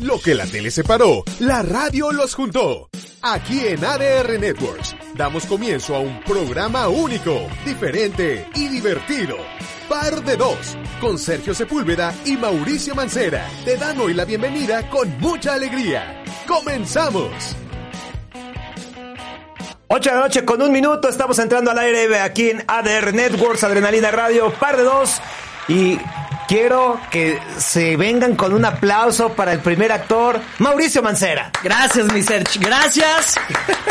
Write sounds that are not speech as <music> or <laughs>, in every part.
Lo que la tele separó, la radio los juntó. Aquí en ADR Networks damos comienzo a un programa único, diferente y divertido. Par de dos, con Sergio Sepúlveda y Mauricio Mancera. Te dan hoy la bienvenida con mucha alegría. ¡Comenzamos! 8 de la noche con un minuto, estamos entrando al aire aquí en ADR Networks, Adrenalina Radio, par de dos. Y quiero que se vengan con un aplauso para el primer actor, Mauricio Mancera. Gracias, mi Serge. Gracias.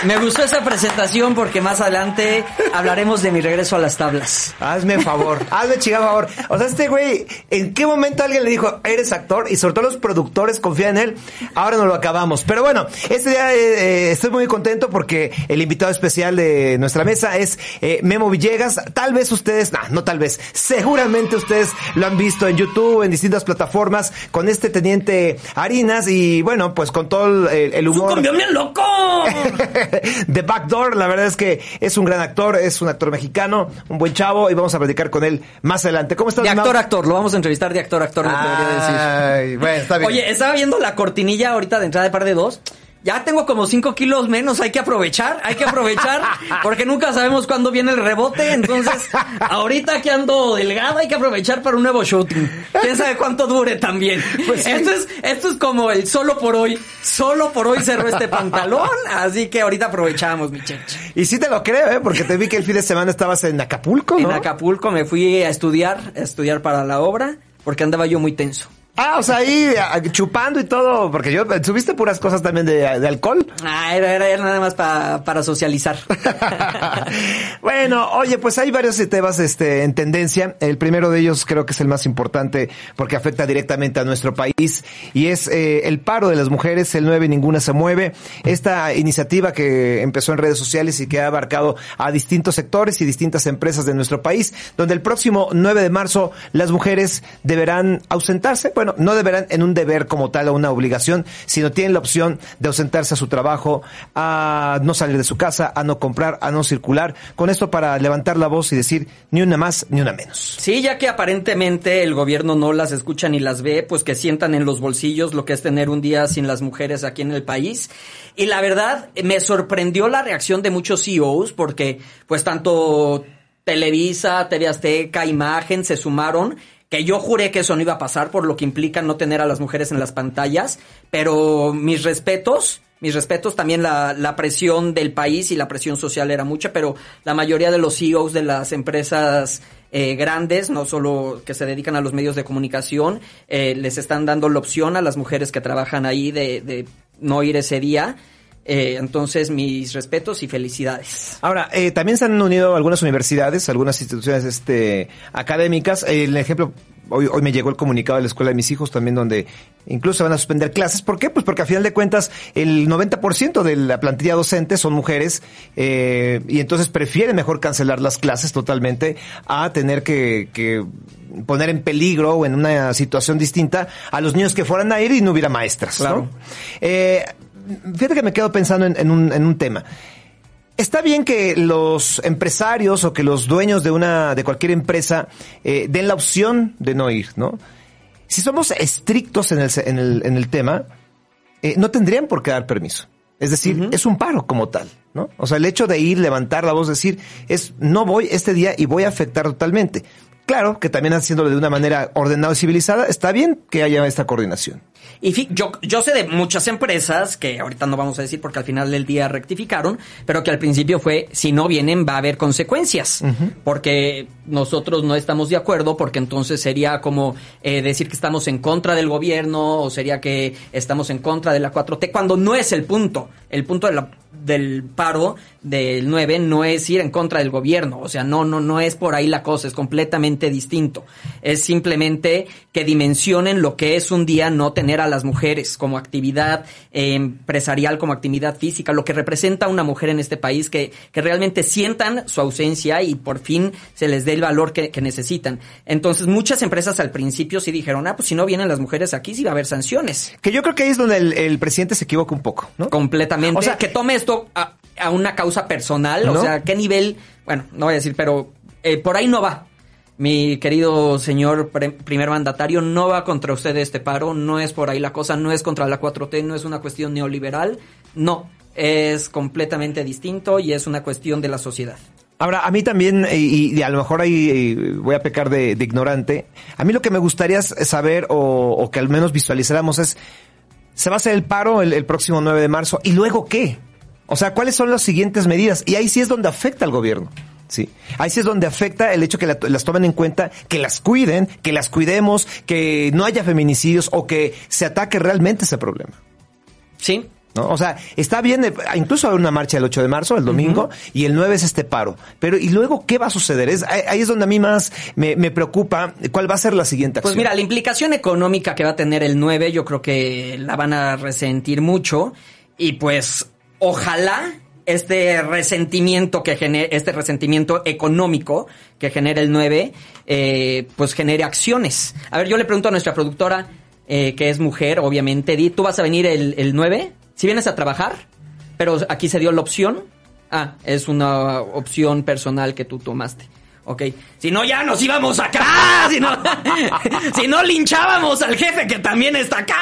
Me gustó esa presentación porque más adelante hablaremos de mi regreso a las tablas. Hazme favor, <laughs> hazme chingado favor. O sea, este güey, ¿en qué momento alguien le dijo, eres actor? Y sobre todo los productores confían en él. Ahora no lo acabamos. Pero bueno, este día eh, eh, estoy muy contento porque el invitado especial de nuestra mesa es eh, Memo Villegas. Tal vez ustedes, no, no tal vez, seguramente ustedes lo han visto en YouTube, en distintas plataformas, con este teniente Harinas y bueno, pues con todo el, el humor. ¡Su bien loco! <laughs> The Backdoor, la verdad es que es un gran actor, es un actor mexicano, un buen chavo y vamos a platicar con él más adelante. ¿Cómo estás? De Mau? actor a actor, lo vamos a entrevistar de actor a actor, me debería decir. Ay, bueno, está bien. Oye, estaba viendo la cortinilla ahorita de entrada de par de dos. Ya tengo como 5 kilos menos, hay que aprovechar, hay que aprovechar, <laughs> porque nunca sabemos cuándo viene el rebote, entonces ahorita que ando delgada hay que aprovechar para un nuevo shooting. Quién sabe cuánto dure también. Pues sí. esto, es, esto es como el solo por hoy, solo por hoy cerró este pantalón, así que ahorita aprovechamos, mi cheche. Y sí te lo creo, ¿eh? Porque te vi que el fin de semana estabas en Acapulco, ¿no? En Acapulco me fui a estudiar, a estudiar para la obra, porque andaba yo muy tenso. Ah, o sea, ahí ah, chupando y todo, porque yo subiste puras cosas también de, de alcohol. Ah, era, era, era nada más pa- para socializar. <laughs> bueno, oye, pues hay varios temas este, en tendencia. El primero de ellos creo que es el más importante porque afecta directamente a nuestro país y es eh, el paro de las mujeres, el 9 ninguna se mueve. Esta iniciativa que empezó en redes sociales y que ha abarcado a distintos sectores y distintas empresas de nuestro país, donde el próximo 9 de marzo las mujeres deberán ausentarse. Bueno, no deberán en un deber como tal o una obligación, sino tienen la opción de ausentarse a su trabajo, a no salir de su casa, a no comprar, a no circular. Con esto para levantar la voz y decir ni una más ni una menos. Sí, ya que aparentemente el gobierno no las escucha ni las ve, pues que sientan en los bolsillos lo que es tener un día sin las mujeres aquí en el país. Y la verdad, me sorprendió la reacción de muchos CEOs porque pues tanto Televisa, TV Azteca, Imagen se sumaron que yo juré que eso no iba a pasar por lo que implica no tener a las mujeres en las pantallas, pero mis respetos, mis respetos también la, la presión del país y la presión social era mucha, pero la mayoría de los CEOs de las empresas eh, grandes, no solo que se dedican a los medios de comunicación, eh, les están dando la opción a las mujeres que trabajan ahí de, de no ir ese día. Eh, entonces, mis respetos y felicidades. Ahora, eh, también se han unido algunas universidades, algunas instituciones este, académicas. El ejemplo, hoy, hoy me llegó el comunicado de la escuela de mis hijos también donde incluso van a suspender clases. ¿Por qué? Pues porque a final de cuentas el 90% de la plantilla docente son mujeres eh, y entonces prefieren mejor cancelar las clases totalmente a tener que, que poner en peligro o en una situación distinta a los niños que fueran a ir y no hubiera maestras. Claro. ¿no? Eh, fíjate que me quedo pensando en, en, un, en un tema. Está bien que los empresarios o que los dueños de una, de cualquier empresa, eh, den la opción de no ir, ¿no? Si somos estrictos en el, en el, en el tema, eh, no tendrían por qué dar permiso. Es decir, uh -huh. es un paro como tal, ¿no? O sea, el hecho de ir, levantar la voz, decir, es, no voy este día y voy a afectar totalmente. Claro que también haciéndolo de una manera ordenada y civilizada, está bien que haya esta coordinación. Y yo, yo sé de muchas empresas que ahorita no vamos a decir porque al final del día rectificaron, pero que al principio fue, si no vienen va a haber consecuencias, uh -huh. porque nosotros no estamos de acuerdo, porque entonces sería como eh, decir que estamos en contra del gobierno o sería que estamos en contra de la 4T, cuando no es el punto. El punto de la, del paro del 9 no es ir en contra del gobierno, o sea, no, no, no es por ahí la cosa, es completamente distinto. Es simplemente que dimensionen lo que es un día no tener tener a las mujeres como actividad eh, empresarial, como actividad física, lo que representa una mujer en este país, que, que realmente sientan su ausencia y por fin se les dé el valor que, que necesitan. Entonces, muchas empresas al principio sí dijeron, ah, pues si no vienen las mujeres aquí, sí va a haber sanciones. Que yo creo que ahí es donde el, el presidente se equivoca un poco, ¿no? Completamente. O sea, que tome esto a, a una causa personal, ¿No? o sea, qué nivel, bueno, no voy a decir, pero eh, por ahí no va. Mi querido señor primer mandatario, no va contra usted este paro, no es por ahí la cosa, no es contra la 4T, no es una cuestión neoliberal, no, es completamente distinto y es una cuestión de la sociedad. Ahora, a mí también, y, a lo mejor ahí voy a pecar de, ignorante, a mí lo que me gustaría saber o, o que al menos visualizáramos es, se va a hacer el paro el, el próximo 9 de marzo, ¿y luego qué? O sea, ¿cuáles son las siguientes medidas? Y ahí sí es donde afecta al gobierno. Sí. Ahí sí es donde afecta el hecho que la- las tomen en cuenta, que las cuiden, que las cuidemos, que no haya feminicidios o que se ataque realmente ese problema. ¿Sí? ¿no? O sea, está bien, eh, incluso haber una marcha el 8 de marzo, el domingo, y el 9 es este paro. Pero, ¿y luego qué va a suceder? Es, ahí ahí es donde a mí más me, me preocupa cuál va a ser la siguiente acción. Pues mira, la implicación económica que va a tener el 9, yo creo que la van a resentir mucho. Y pues, ojalá este resentimiento que genere, este resentimiento económico que genera el 9, eh, pues genere acciones. A ver, yo le pregunto a nuestra productora, eh, que es mujer, obviamente, Di, ¿tú vas a venir el, el 9? Si vienes a trabajar, pero aquí se dio la opción. Ah, es una opción personal que tú tomaste. Ok. Si no, ya nos íbamos acá. <laughs> Si no, <laughs> si no linchábamos al jefe que también está acá.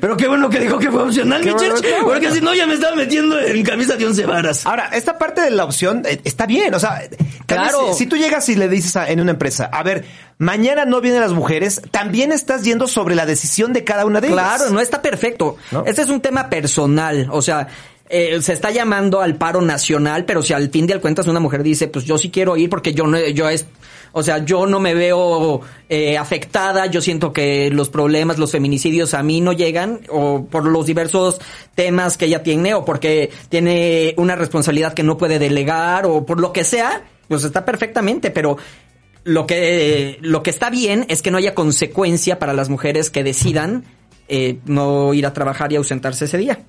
Pero qué bueno que dijo que fue opcional, mi bueno, church, qué bueno. Porque si no, ya me estaba metiendo en camisa de once varas. Ahora, esta parte de la opción eh, está bien, o sea, Claro. Si, si tú llegas y le dices a- en una empresa, a ver, mañana no vienen las mujeres, también estás yendo sobre la decisión de cada una de ellas. Claro, no está perfecto. ¿No? Este es un tema personal. O sea, eh, se está llamando al paro nacional, pero si al fin de cuentas una mujer dice, pues yo sí quiero ir porque yo no, yo es, o sea, yo no me veo eh, afectada, yo siento que los problemas, los feminicidios a mí no llegan, o por los diversos temas que ella tiene, o porque tiene una responsabilidad que no puede delegar, o por lo que sea, pues está perfectamente, pero lo que, lo que está bien es que no haya consecuencia para las mujeres que decidan eh, no ir a trabajar y ausentarse ese día.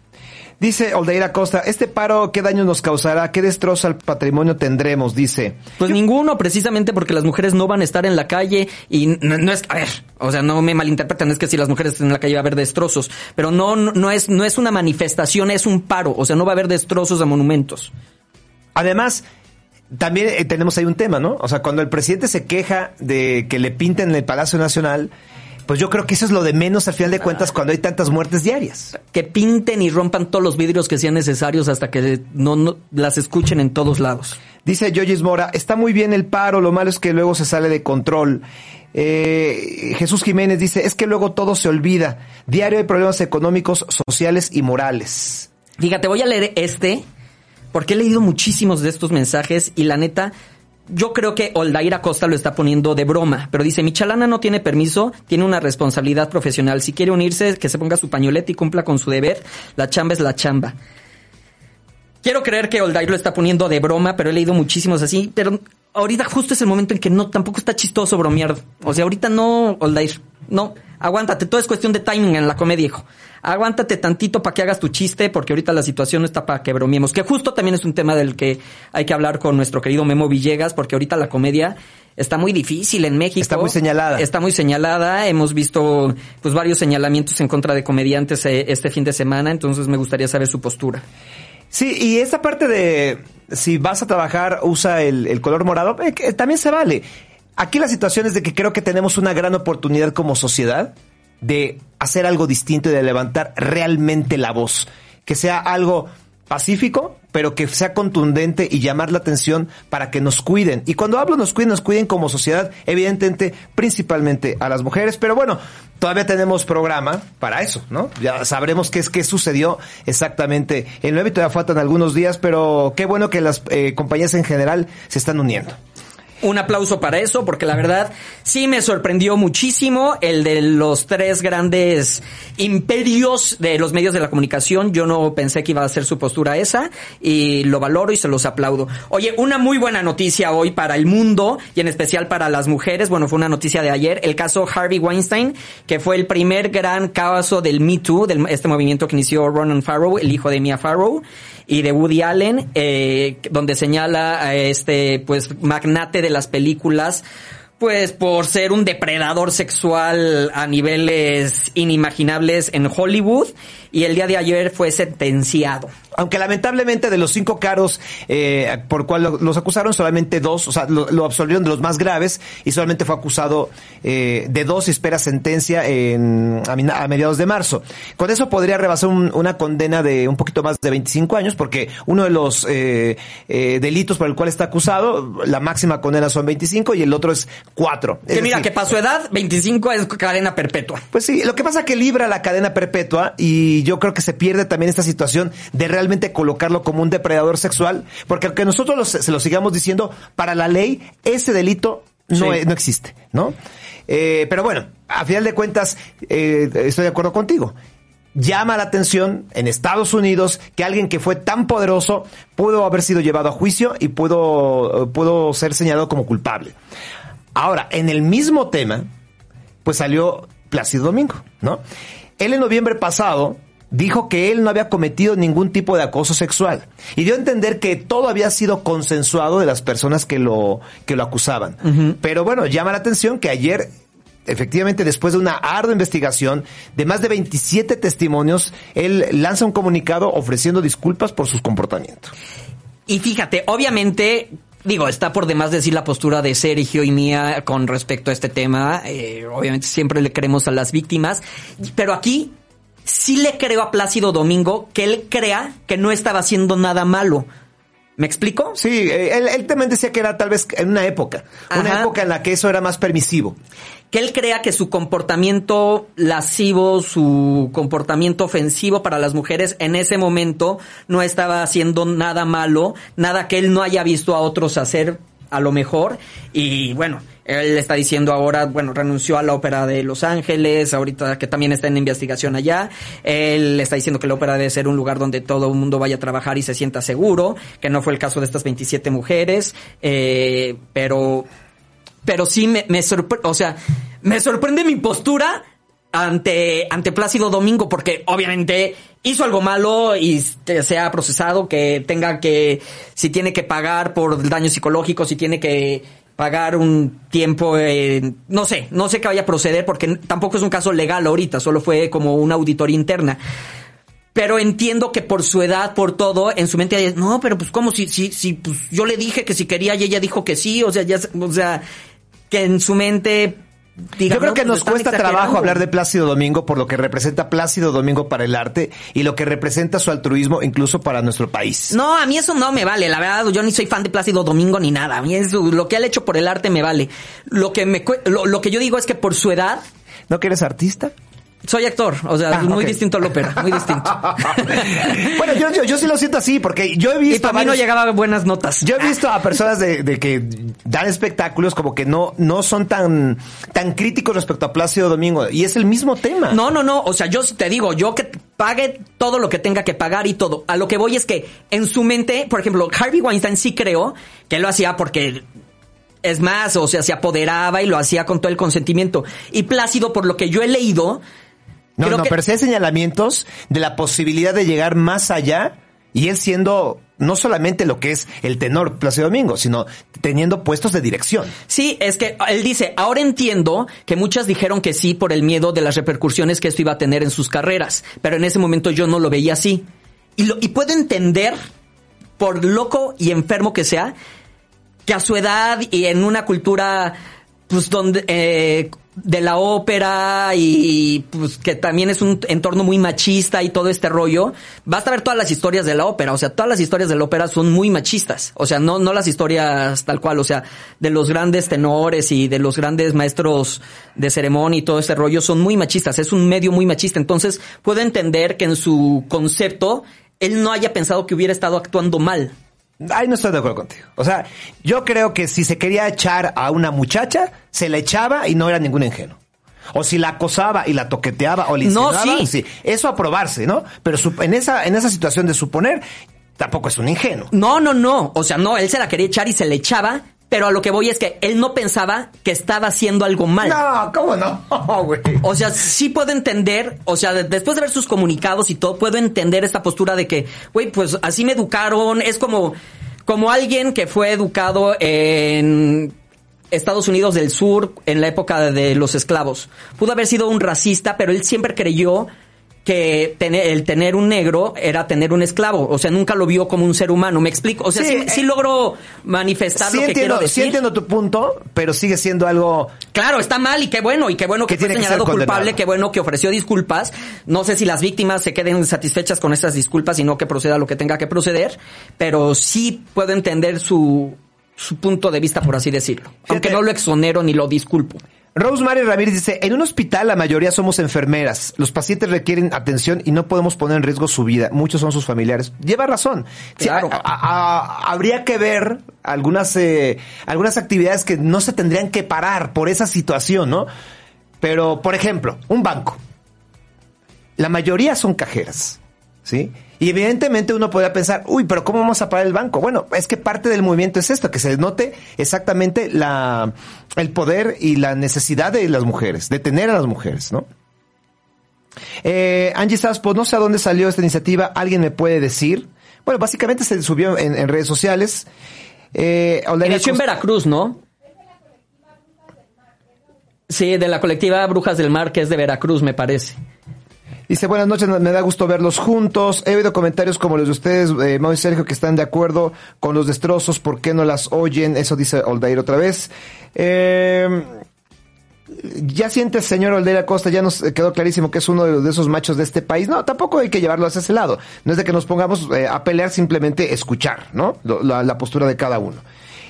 Dice Oldeira Costa, este paro, ¿qué daño nos causará? ¿Qué destrozo al patrimonio tendremos? Dice. Pues ninguno, precisamente porque las mujeres no van a estar en la calle y no, no es, a ver, o sea, no me malinterpreten, es que si las mujeres están en la calle va a haber destrozos, pero no, no, no es, no es una manifestación, es un paro, o sea, no va a haber destrozos a monumentos. Además, también eh, tenemos ahí un tema, ¿no? O sea, cuando el presidente se queja de que le pinten en el Palacio Nacional, pues yo creo que eso es lo de menos al final de cuentas cuando hay tantas muertes diarias. Que pinten y rompan todos los vidrios que sean necesarios hasta que no, no las escuchen en todos lados. Dice Yoyis Mora, está muy bien el paro, lo malo es que luego se sale de control. Eh, Jesús Jiménez dice, es que luego todo se olvida. Diario hay problemas económicos, sociales y morales. Fíjate, voy a leer este porque he leído muchísimos de estos mensajes y la neta, yo creo que Oldaira Costa lo está poniendo de broma, pero dice, mi chalana no tiene permiso, tiene una responsabilidad profesional. Si quiere unirse, que se ponga su pañoleta y cumpla con su deber. La chamba es la chamba. Quiero creer que Oldair lo está poniendo de broma, pero he leído muchísimos así, pero ahorita justo es el momento en que no, tampoco está chistoso bromear. O sea, ahorita no, Oldair, no, aguántate, todo es cuestión de timing en la comedia, hijo. Aguántate tantito para que hagas tu chiste, porque ahorita la situación no está para que bromeemos. Que justo también es un tema del que hay que hablar con nuestro querido Memo Villegas, porque ahorita la comedia está muy difícil en México. Está muy señalada. Está muy señalada. Hemos visto pues varios señalamientos en contra de comediantes eh, este fin de semana, entonces me gustaría saber su postura. Sí, y esa parte de si vas a trabajar, usa el, el color morado, eh, que también se vale. Aquí la situación es de que creo que tenemos una gran oportunidad como sociedad de hacer algo distinto y de levantar realmente la voz. Que sea algo pacífico, pero que sea contundente y llamar la atención para que nos cuiden. Y cuando hablo nos cuiden, nos cuiden como sociedad, evidentemente, principalmente a las mujeres. Pero bueno, todavía tenemos programa para eso, ¿no? Ya sabremos qué es qué sucedió exactamente. El 9 todavía faltan algunos días, pero qué bueno que las eh, compañías en general se están uniendo. Un aplauso para eso, porque la verdad sí me sorprendió muchísimo el de los tres grandes imperios de los medios de la comunicación. Yo no pensé que iba a ser su postura esa y lo valoro y se los aplaudo. Oye, una muy buena noticia hoy para el mundo y en especial para las mujeres. Bueno, fue una noticia de ayer, el caso Harvey Weinstein, que fue el primer gran caso del Me Too, de este movimiento que inició Ronan Farrow, el hijo de Mia Farrow y de Woody Allen, eh, donde señala a este pues magnate de las películas pues por ser un depredador sexual a niveles inimaginables en Hollywood y el día de ayer fue sentenciado aunque lamentablemente de los cinco caros eh, por cual los acusaron, solamente dos, o sea, lo, absolvieron de los más graves y solamente fue acusado eh, de dos y espera sentencia en, a, mediados de marzo. Con eso podría rebasar una condena de un poquito más de 25 años, porque uno de los eh, eh, delitos por el cual está acusado, la máxima condena son 25 y el otro es 4. Que mira, que para su edad, 25 es cadena perpetua. Pues sí, lo que pasa es que libra la cadena perpetua y yo creo que se pierde también esta situación de real colocarlo como un depredador sexual, porque aunque nosotros se lo sigamos diciendo, para la ley ese delito no, no existe, ¿no? Eh, pero bueno, a final de cuentas, eh, estoy de acuerdo contigo. Llama la atención en Estados Unidos que alguien que fue tan poderoso pudo haber sido llevado a juicio y pudo, pudo ser señalado como culpable. Ahora, en el mismo tema, pues salió Plácido Domingo, ¿no? Él en noviembre pasado dijo que él no había cometido ningún tipo de acoso sexual y dio a entender que todo había sido consensuado de las personas que lo, que lo acusaban. Pero bueno, llama la atención que ayer efectivamente, después de una ardua investigación de más de 27 testimonios, él lanza un comunicado ofreciendo disculpas por sus comportamientos. Y fíjate, obviamente, digo, está por demás decir la postura de Sergio y mía con respecto a este tema. Eh, obviamente siempre le creemos a las víctimas, pero aquí sí le creo a Plácido Domingo que él crea que no estaba haciendo nada malo. ¿Me explico? Sí, eh, él, también decía que era tal vez en una época, una época en la que eso era más permisivo. Que él crea que su comportamiento lascivo, su comportamiento ofensivo para las mujeres en ese momento no estaba haciendo nada malo, nada que él no haya visto a otros hacer a lo mejor. Y bueno, él está diciendo ahora, bueno, renunció a la ópera de Los Ángeles, ahorita que también está en investigación allá. Él está diciendo que la ópera debe ser un lugar donde todo el mundo vaya a trabajar y se sienta seguro, que no fue el caso de estas 27 mujeres, eh, pero, pero sí me, me sorprende, o sea, me sorprende mi postura ante, ante Plácido Domingo, porque obviamente hizo algo malo y se ha procesado, que tenga que, si tiene que pagar por daños psicológicos, si tiene que pagar un tiempo, eh, no sé, no sé qué vaya a proceder, porque tampoco es un caso legal ahorita, solo fue como una auditoría interna. Pero entiendo que por su edad, por todo, en su mente, no, pero pues cómo si, si, si, pues yo le dije que si quería y ella dijo que sí, o sea, ya, o sea, que en su mente yo creo que nos cuesta trabajo hablar de Plácido Domingo por lo que representa Plácido Domingo para el arte y lo que representa su altruismo incluso para nuestro país. No, a mí eso no me vale, la verdad, yo ni soy fan de Plácido Domingo ni nada. A mí eso, lo que él ha hecho por el arte me vale. Lo que me lo, lo que yo digo es que por su edad ¿No que eres artista? Soy actor, o sea, ah, muy distinto al ópera, muy distinto. <laughs> bueno, yo, yo, sí lo siento así, porque yo he visto... Y para mí no llegaba buenas notas. Yo he visto a personas de, de, que dan espectáculos como que no, no son tan, tan críticos respecto a Plácido Domingo, y es el mismo tema. No, no, no, o sea, yo te digo, yo que pague todo lo que tenga que pagar y todo. A lo que voy es que en su mente, por ejemplo, Harvey Weinstein sí creó que lo hacía porque es más, o sea, se apoderaba y lo hacía con todo el consentimiento. Y Plácido, por lo que yo he leído, no, no, pero sí hay señalamientos de la posibilidad de llegar más allá y él siendo no solamente lo que es el tenor Plácido Domingo, sino teniendo puestos de dirección. Sí, es que él dice, ahora entiendo que muchas dijeron que sí por el miedo de las repercusiones que esto iba a tener en sus carreras, pero en ese momento yo no lo veía así. Y, lo, y puedo entender, por loco y enfermo que sea, que a su edad y en una cultura, pues donde... Eh, de la ópera y pues que también es un entorno muy machista y todo este rollo, basta ver todas las historias de la ópera, o sea, todas las historias de la ópera son muy machistas, o sea, no no las historias tal cual, o sea, de los grandes tenores y de los grandes maestros de ceremonia y todo este rollo son muy machistas, es un medio muy machista, entonces puedo entender que en su concepto él no haya pensado que hubiera estado actuando mal, Ahí no estoy de acuerdo contigo. O sea, yo creo que si se quería echar a una muchacha, se la echaba y no era ningún ingenuo. O si la acosaba y la toqueteaba o le No, insinuaba, sí. Eso a probarse, ¿no? Pero en esa, en esa situación de suponer, tampoco es un ingenuo. No, no, no. O sea, no, él se la quería echar y se le echaba, pero a lo que voy es que él no pensaba que estaba haciendo algo mal. No, ¿cómo no? <laughs> güey. O sea, sí puedo entender, o sea, de- después de ver sus comunicados y todo, puedo entender esta postura de que, güey, pues así me educaron, es como, como alguien que fue educado en Estados Unidos del Sur en la época de los esclavos. Pudo haber sido un racista, pero él siempre creyó que tener, el tener un negro era tener un esclavo. O sea, nunca lo vio como un ser humano. ¿Me explico? O sea, Sí, sí, eh, sí logro manifestar Sí lo que entiendo, quiero sí decir. entiendo tu punto, pero sigue siendo algo... Claro, está mal y qué bueno, y qué bueno que, Que fue tiene que señalado ser culpable, condenado. qué bueno que ofreció disculpas. No sé si las víctimas se queden satisfechas con estas disculpas y no que proceda lo que tenga que proceder, pero sí puedo entender su, su punto de vista, por así decirlo. Aunque no lo exonero ni lo disculpo. Rosemary Ramírez dice, en un hospital la mayoría somos enfermeras, los pacientes requieren atención y no podemos poner en riesgo su vida, muchos son sus familiares. Lleva razón. Sí, Claro. a- a- habría que ver algunas, eh, algunas actividades que no se tendrían que parar por esa situación, ¿no? Pero, por ejemplo, un banco. La mayoría son cajeras, ¿sí? Y evidentemente uno podría pensar, uy, pero ¿cómo vamos a parar el banco? Bueno, es que parte del movimiento es esto, que se note exactamente la, el poder y la necesidad de las mujeres, de tener a las mujeres, ¿no? Eh, Angie Saspo, no sé a dónde salió esta iniciativa, ¿alguien me puede decir? Bueno, básicamente se subió en, en redes sociales. Eh, Inició en Veracruz, ¿no? Sí, de la colectiva Brujas del Mar, que es de Veracruz, me parece. Dice, buenas noches, me da gusto verlos juntos. He oído comentarios como los de ustedes, eh, Mau y Sergio, que están de acuerdo con los destrozos, ¿por qué no las oyen? Eso dice Oldair otra vez. Eh, ya sientes, señor Oldair Acosta, ya nos quedó clarísimo que es uno de, esos machos de este país. No, tampoco hay que llevarlo hacia ese lado. No es de que nos pongamos eh, a pelear, simplemente escuchar, ¿no? La postura de cada uno.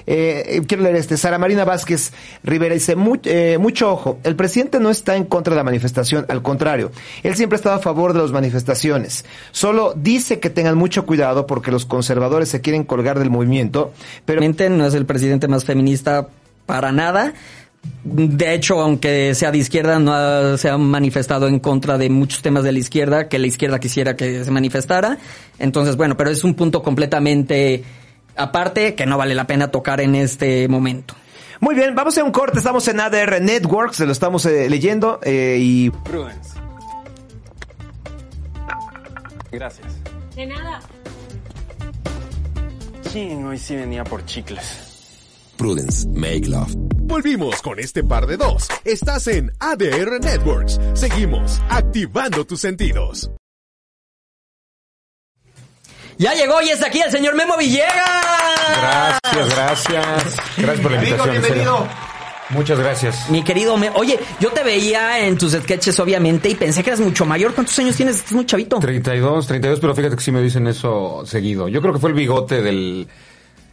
Eh, quiero leer este. Sara Marina Vázquez Rivera dice, "Mu- eh, mucho ojo, el presidente no está en contra de la manifestación, al contrario, él siempre ha estado a favor de las manifestaciones. Solo dice que tengan mucho cuidado porque los conservadores se quieren colgar del movimiento, pero no es el presidente más feminista para nada. De hecho, aunque sea de izquierda, no ha- se ha manifestado en contra de muchos temas de la izquierda que la izquierda quisiera que se manifestara. Entonces, bueno, pero es un punto completamente aparte que no vale la pena tocar en este momento. muy bien, vamos a un corte, estamos en ADR Networks, se lo estamos eh, leyendo eh, y Prudence. Gracias. De nada. Sí, hoy sí venía por chicles. Prudence, make love. Volvimos con este par de dos. Estás en ADR Networks. Seguimos activando tus sentidos. Ya llegó y está aquí el señor Memo Villegas. Gracias, gracias. Gracias por la Amigo, invitación. serio. bienvenido. Muchas gracias. Mi querido, Me- oye, yo te veía en tus sketches obviamente y pensé que eras mucho mayor. ¿Cuántos años tienes? Estás muy chavito. 32, 32, pero fíjate que sí me dicen eso seguido. Yo creo que fue el bigote del,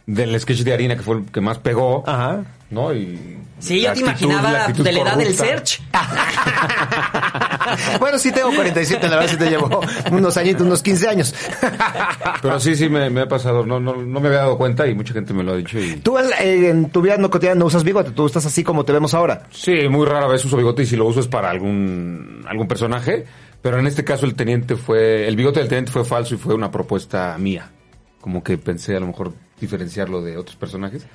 del sketch de harina que fue el que más pegó. Ajá. ¿No? Y Sí, yo te actitud- imaginaba de la edad del search. <laughs> bueno, sí tengo 47, la verdad sí te llevo unos añitos, unos 15 años. <laughs> Pero sí, sí me, me ha pasado. No, no, no me había dado cuenta y mucha gente me lo ha dicho. Y... Tú eh, en tu vida no cotidiana no usas bigote, tú estás así como te vemos ahora. Sí, muy rara vez uso bigote y si lo uso es para algún, algún personaje. Pero en este caso el teniente fue, el bigote del teniente fue falso y fue una propuesta mía. Como que pensé a lo mejor diferenciarlo de otros personajes.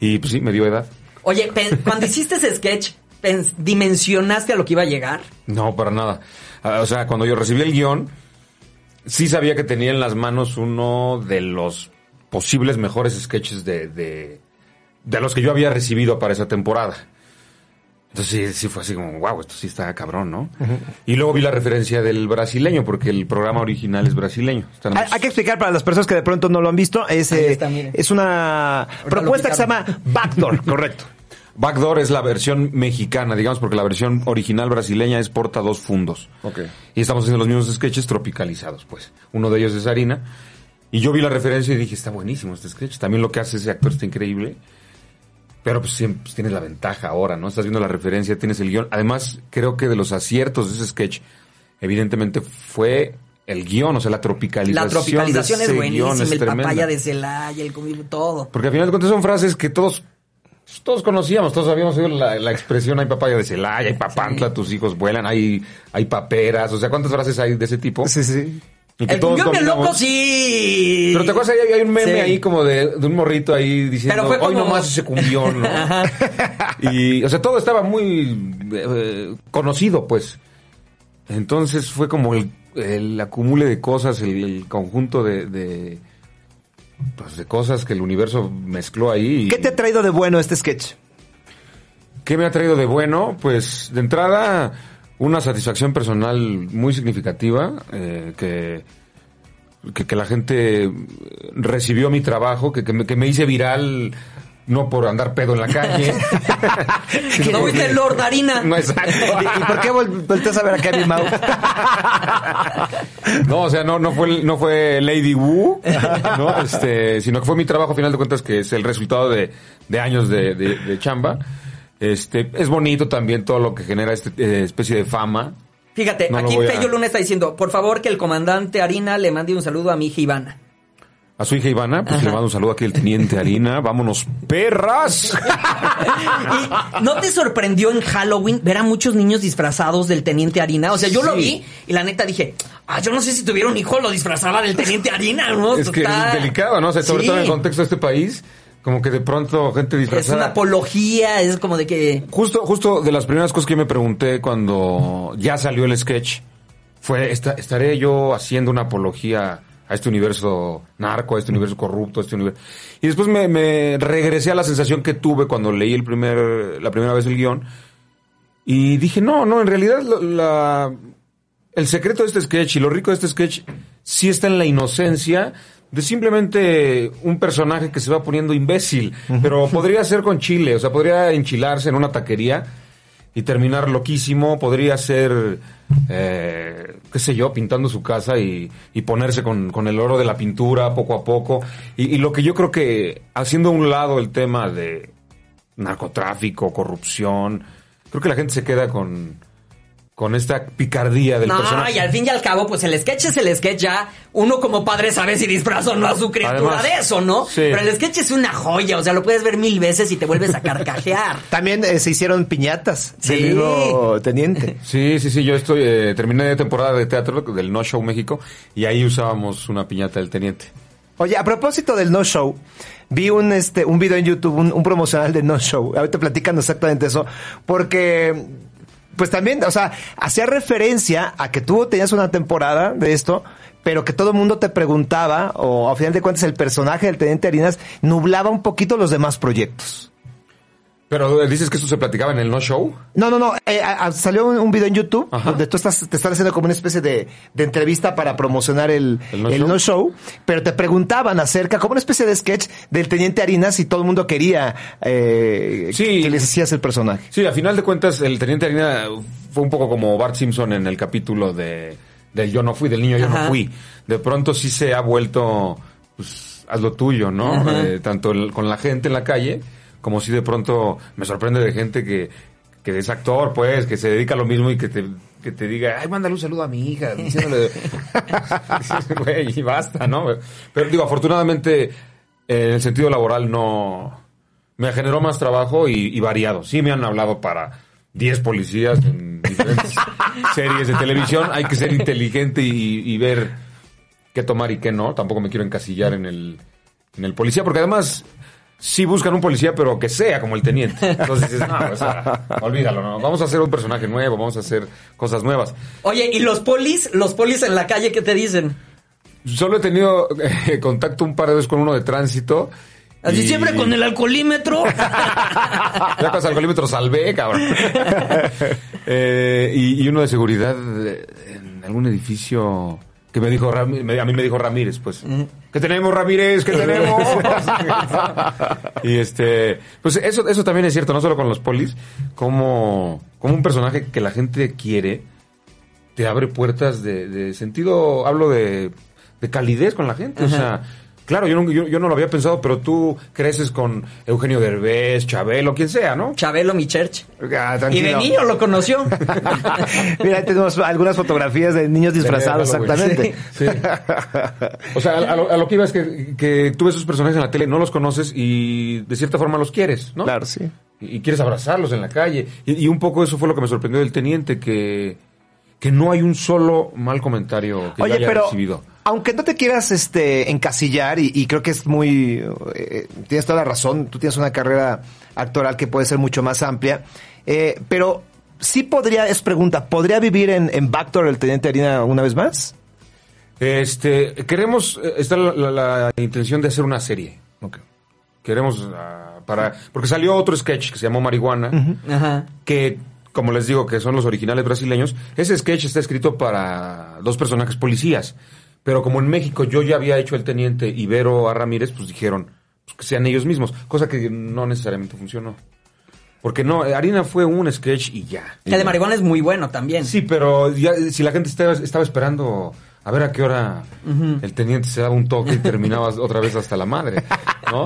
Y pues sí, me dio edad. Oye, cuando <laughs> hiciste ese sketch, ¿dimensionaste a lo que iba a llegar? No, para nada. Ah, O sea, cuando yo recibí el guion, sí sabía que tenía en las manos uno de los posibles mejores sketches de, de, de los que yo había recibido para esa temporada. Entonces sí, sí fue así como, wow, esto sí está cabrón, ¿no? Y luego vi la referencia del brasileño, porque el programa original es brasileño. Hay, que explicar para las personas que de pronto no lo han visto, es, eh, está, es una propuesta que se llama Backdoor, <laughs> correcto. Backdoor es la versión mexicana, digamos, porque la versión original brasileña es porta dos fundos. Ok. Y estamos haciendo los mismos sketches tropicalizados, pues. Uno de ellos es Harina. Y yo vi la referencia y dije, está buenísimo este sketch. También lo que hace ese actor está increíble. Pero pues siempre pues, tienes la ventaja ahora, ¿no? Estás viendo la referencia, tienes el guion. Además, creo que de los aciertos de ese sketch, evidentemente fue el guion, o sea, la tropicalización. La tropicalización de es buenísima, guion es el tremenda. papaya de Celaya, el comido, todo. Porque al final de cuentas son frases que todos todos conocíamos, todos habíamos oído la, la expresión hay papaya de Celaya, hay papantla, tus hijos vuelan, hay, hay paperas, o sea, ¿cuántas frases hay de ese tipo? Sí, sí. Y que El todos cumbión dominamos. loco, sí. Pero te acuerdas, hay, hay un meme Sí. ahí como de, de un morrito ahí diciendo, Pero fue hoy como- nomás ese cumbión, ¿no? <laughs> Y, o sea, todo estaba muy eh, conocido, pues. Entonces fue como el, el acumule de cosas, el, el conjunto de, de, pues, de cosas que el universo mezcló ahí. y- ¿Qué te ha traído de bueno este sketch? ¿Qué me ha traído de bueno? Pues de entrada una satisfacción personal muy significativa, eh, que, que, que la gente recibió mi trabajo, que, que, me, que me hice viral no por andar pedo en la calle. <laughs> Que no viste Lord Harina. <laughs> No, exacto. ¿Y por qué vol- volteas a ver a Kevin Mau? <laughs> No, o sea, no, no fue, no fue Lady Wu, ¿no? Este, sino que fue mi trabajo, a final de cuentas, que es el resultado de, de años de, de- de chamba. Este, es bonito también todo lo que genera esta especie de fama. Fíjate, No aquí voy a- Fello Luna está diciendo, por favor que el comandante Harina le mande un saludo a mi hija Ivana. A su hija Ivana, pues le mando un saludo aquí al teniente Harina. <laughs> Vámonos, perras. <laughs> ¿Y no te sorprendió en Halloween ver a muchos niños disfrazados del Teniente Harina? O sea, yo lo vi y la neta dije, ah, yo no sé si tuviera un hijo lo disfrazaba del Teniente Harina, ¿no? Es que es delicado, ¿no? O sea, sobre Sí. todo en el contexto de este país, como que de pronto gente Es disfrazada. una apología, es como de que... Justo, justo de las primeras cosas que yo me pregunté cuando ya salió el sketch fue, ¿esta- ¿estaré yo haciendo una apología a este universo narco, a este universo corrupto, a este universo? Y después me, me regresé a la sensación que tuve cuando leí el primer, la primera vez el guion y dije, no, no, en realidad la, el secreto de este sketch y lo rico de este sketch sí está en la inocencia de simplemente un personaje que se va poniendo imbécil, pero podría ser con chile, o sea, podría enchilarse en una taquería y terminar loquísimo, podría ser, eh, qué sé yo, pintando su casa y, y ponerse con, con el oro de la pintura poco a poco. Y, y lo que yo creo que, haciendo a un lado el tema de narcotráfico, corrupción, creo que la gente se queda con, con esta picardía del No, personaje. y al fin y al cabo, pues el sketch es el sketch ya. Uno como padre sabe si disfraza o no a su criatura Además, de eso, ¿no? sí. Pero el sketch es una joya, o sea, lo puedes ver mil veces y te vuelves a carcajear. <laughs> También eh, se hicieron piñatas Sí. del mismo teniente. Sí, sí, sí, yo estoy, eh, terminé de temporada de teatro del No Show México y ahí usábamos una piñata del teniente. Oye, a propósito del no show, vi un este un video en YouTube, un, un promocional de no show. Ahorita platicando exactamente eso, porque pues también, o sea, hacía referencia a que tú tenías una temporada de esto, pero que todo el mundo te preguntaba, o a final de cuentas el personaje del Teniente Harinas nublaba un poquito los demás proyectos. Pero eh, dices que esto se platicaba en el No Show. No, no, no. eh, a- a- salió un, un video en YouTube Ajá. donde tú estás, te están haciendo como una especie de, de entrevista para promocionar el, ¿El no el show? no show, pero te preguntaban acerca, como una especie de sketch del Teniente Harinas y todo el mundo quería eh, Sí. que les hacías el personaje. Sí, a final de cuentas, el teniente Harina fue un poco como Bart Simpson en el capítulo de del Yo no fui, del niño Yo Ajá. no fui. De pronto sí se ha vuelto, pues, haz lo tuyo, ¿no? Eh, tanto el- con la gente en la calle, como si de pronto me sorprende de gente que, que es actor, pues, que se dedica a lo mismo y que te, que te diga, ay, mándale un saludo a mi hija, <laughs> diciéndole, <laughs> güey, y basta, ¿no? Pero digo, afortunadamente, en el sentido laboral no, me generó más trabajo y, y variado. Sí me han hablado para 10 policías en diferentes <laughs> series de televisión. Hay que ser inteligente y, y ver qué tomar y qué no. Tampoco me quiero encasillar en el, en el policía, porque además sí buscan un policía, pero que sea como el teniente. Entonces dices, no, o sea, olvídalo, no. Vamos a hacer un personaje nuevo, vamos a hacer cosas nuevas. Oye, ¿y los polis? ¿Los polis en la calle qué te dicen? Solo he tenido eh, contacto un par de veces con uno de tránsito. Así y- siempre con el alcoholímetro. <laughs> Ya con alcoholímetro salvé, cabrón. <laughs> Eh, y, y uno de seguridad eh, en algún edificio que me dijo me- a mí me dijo Ramírez, pues. ¿Qué tenemos, Ramírez? ¿Qué tenemos? <laughs> y este, pues eso, eso también es cierto, no solo con los polis, como, como un personaje que la gente quiere, te abre puertas de, de sentido, hablo de, de calidez con la gente. O sea, Claro, yo no, yo, yo no lo había pensado, pero tú creces con Eugenio Derbez, Chabelo, quien sea, ¿no? Chabelo, mi church. Ah, Y de niño lo conoció. <laughs> Mira, ahí tenemos algunas fotografías de niños disfrazados, De exactamente. Sí. O sea, a, a lo, a lo que iba es que, que tú ves esos personajes en la tele, no los conoces y de cierta forma los quieres, ¿no? Claro, sí. Y, y quieres abrazarlos en la calle. Y, y un poco eso fue lo que me sorprendió del teniente, que, que no hay un solo mal comentario que yo Oye, haya pero recibido. Aunque no te quieras este encasillar y, y creo que es muy eh, tienes toda la razón, tú tienes una carrera actoral que puede ser mucho más amplia, eh, pero sí podría, es pregunta, ¿podría vivir en, en Bactor el Teniente Harina una vez más? Este, queremos, eh, está la, la- la intención de hacer una serie. Queremos, ah, para, porque salió otro sketch que se llamó Marihuana, Ajá. que, como les digo, que son los originales brasileños. Ese sketch está escrito para dos personajes policías. Pero como en México yo ya había hecho el teniente Ibero a Ramírez, pues dijeron pues, que sean ellos mismos, cosa que no necesariamente funcionó. Porque no, Harina fue un sketch y ya. El de marihuana es muy bueno también. Sí, pero ya, si la gente estaba, estaba esperando a ver a qué hora el teniente se daba un toque y terminaba <laughs> otra vez hasta la madre, ¿no?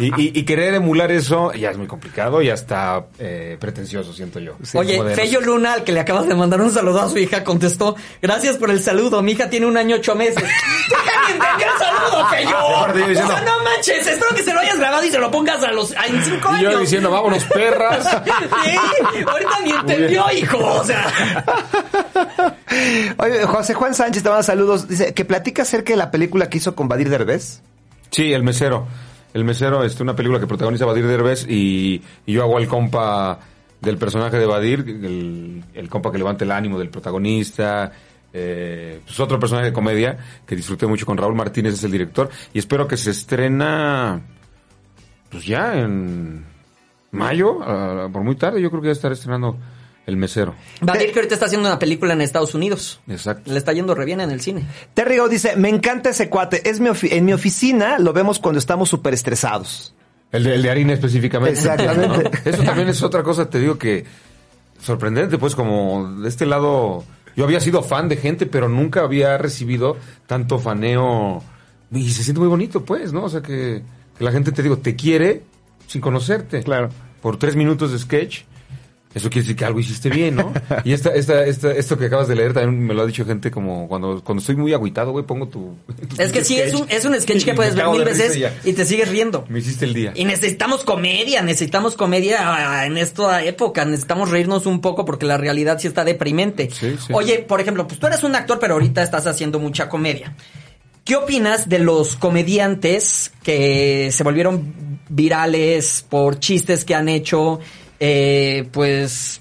Y, y- y querer emular eso ya es muy complicado y hasta eh, pretencioso, siento yo. Oye, Fello Luna, al que le acabas de mandar un saludo a su hija, contestó, gracias por el saludo, mi hija tiene un año ocho meses. <laughs> ¡Tú también el saludo, Fello! yo O sea, no manches, espero que se lo hayas grabado y se lo pongas a los a- en cinco Y años. yo diciendo, vámonos, perras. <laughs> Sí, ahorita ni entendió, hijo, o sea... Oye, José Juan Sánchez te manda saludos, dice que platica acerca de la película que hizo con Badir Derbez. Sí, El Mesero. El Mesero es una película que protagoniza Badir Derbez y, y yo hago el compa del personaje de Badir, el, el compa que levanta el ánimo del protagonista. Eh, pues otro personaje de comedia que disfruté mucho con Raúl Martínez, es el director. Y espero que se estrena, pues ya en mayo, por muy tarde. Yo creo que ya estaré estrenando El Mesero. Badir que ahorita está haciendo una película en Estados Unidos. Exacto. Le está yendo re bien en el cine. Terry Go dice, me encanta ese cuate, es mi ofi- en mi oficina lo vemos cuando estamos súper estresados. El de, el de harina específicamente. Exactamente. ¿no? <laughs> Eso también es otra cosa, te digo que sorprendente, pues como de este lado, yo había sido fan de gente, pero nunca había recibido tanto faneo y se siente muy bonito, pues, ¿no? O sea que, que la gente, te digo, te quiere sin conocerte. Claro. Por tres minutos de sketch. Eso quiere decir que algo hiciste bien, ¿no? Y esta, esta, esta, esto que acabas de leer también me lo ha dicho gente como cuando, cuando estoy muy agüitado, güey, pongo tu... tu Es que sí, es un, es un sketch que <laughs> puedes ver mil veces y te sigues riendo. Me hiciste el día. Y necesitamos comedia, necesitamos comedia ah, en esta época, necesitamos reírnos un poco porque la realidad sí está deprimente. Sí, sí. Oye, por ejemplo, pues tú eres un actor, pero ahorita estás haciendo mucha comedia. ¿Qué opinas de los comediantes que se volvieron virales por chistes que han hecho, eh, pues,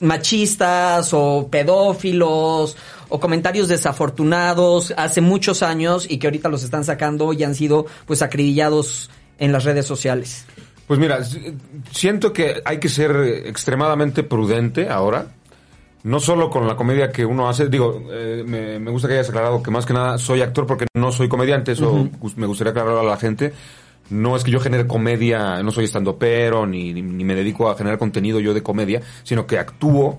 machistas o pedófilos o comentarios desafortunados hace muchos años y que ahorita los están sacando y han sido pues acribillados en las redes sociales. Pues mira, si- siento que hay que ser extremadamente prudente ahora. No solo con la comedia que uno hace, digo, eh, me, me gusta que hayas aclarado que más que nada soy actor porque no soy comediante, eso me gustaría aclararlo a la gente. No es que yo genere comedia, no soy estandopero, ni, ni, ni me dedico a generar contenido yo de comedia, sino que actúo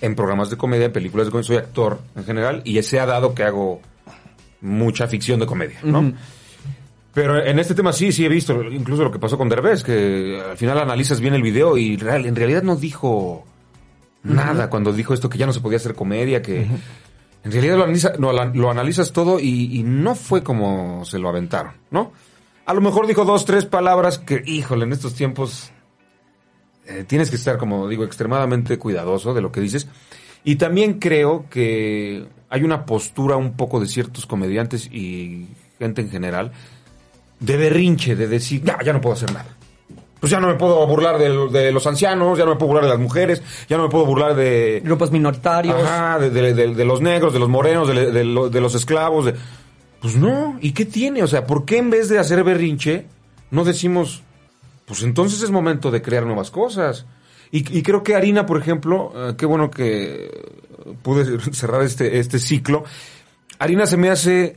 en programas de comedia, en películas de comedia, soy actor en general, y se ha dado que hago mucha ficción de comedia, ¿no? Pero en este tema sí, sí he visto, incluso lo que pasó con Derbez, que al final analizas bien el video y real- en realidad no dijo nada cuando dijo esto que ya no se podía hacer comedia, que en realidad lo, analiza- lo, lo analizas todo y, y no fue como se lo aventaron, ¿no? A lo mejor dijo dos, tres palabras que, híjole, en estos tiempos eh, tienes que estar, como digo, extremadamente cuidadoso de lo que dices. Y también creo que hay una postura un poco de ciertos comediantes y gente en general de berrinche, de decir, ya, ya no puedo hacer nada. Pues ya no me puedo burlar de, de los ancianos, ya no me puedo burlar de las mujeres, ya no me puedo burlar de, Grupos minoritarios. Ajá, de, de- los negros, de los morenos, de los esclavos. de- Pues no, ¿y qué tiene? O sea, ¿por qué en vez de hacer berrinche no decimos, pues entonces es momento de crear nuevas cosas? Y, creo que Harina, por ejemplo, eh, qué bueno que pude <laughs> cerrar este, este ciclo. Harina se me hace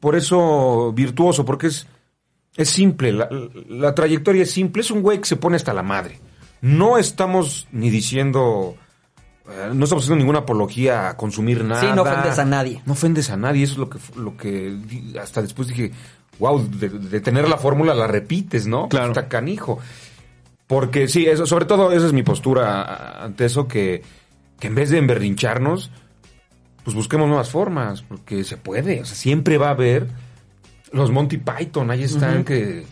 por eso virtuoso, porque es, es simple, la, la trayectoria es simple, es un güey que se pone hasta la madre. No estamos ni diciendo, no estamos haciendo ninguna apología a consumir nada. Sí, no ofendes a nadie. No ofendes a nadie, eso es lo que, lo que hasta después dije, wow, de, de tener la fórmula la repites, ¿no? Claro. Está canijo. Porque sí, eso, sobre todo esa es mi postura ante eso, que, que en vez de emberrincharnos, pues busquemos nuevas formas, porque se puede, o sea, siempre va a haber los Monty Python, ahí están que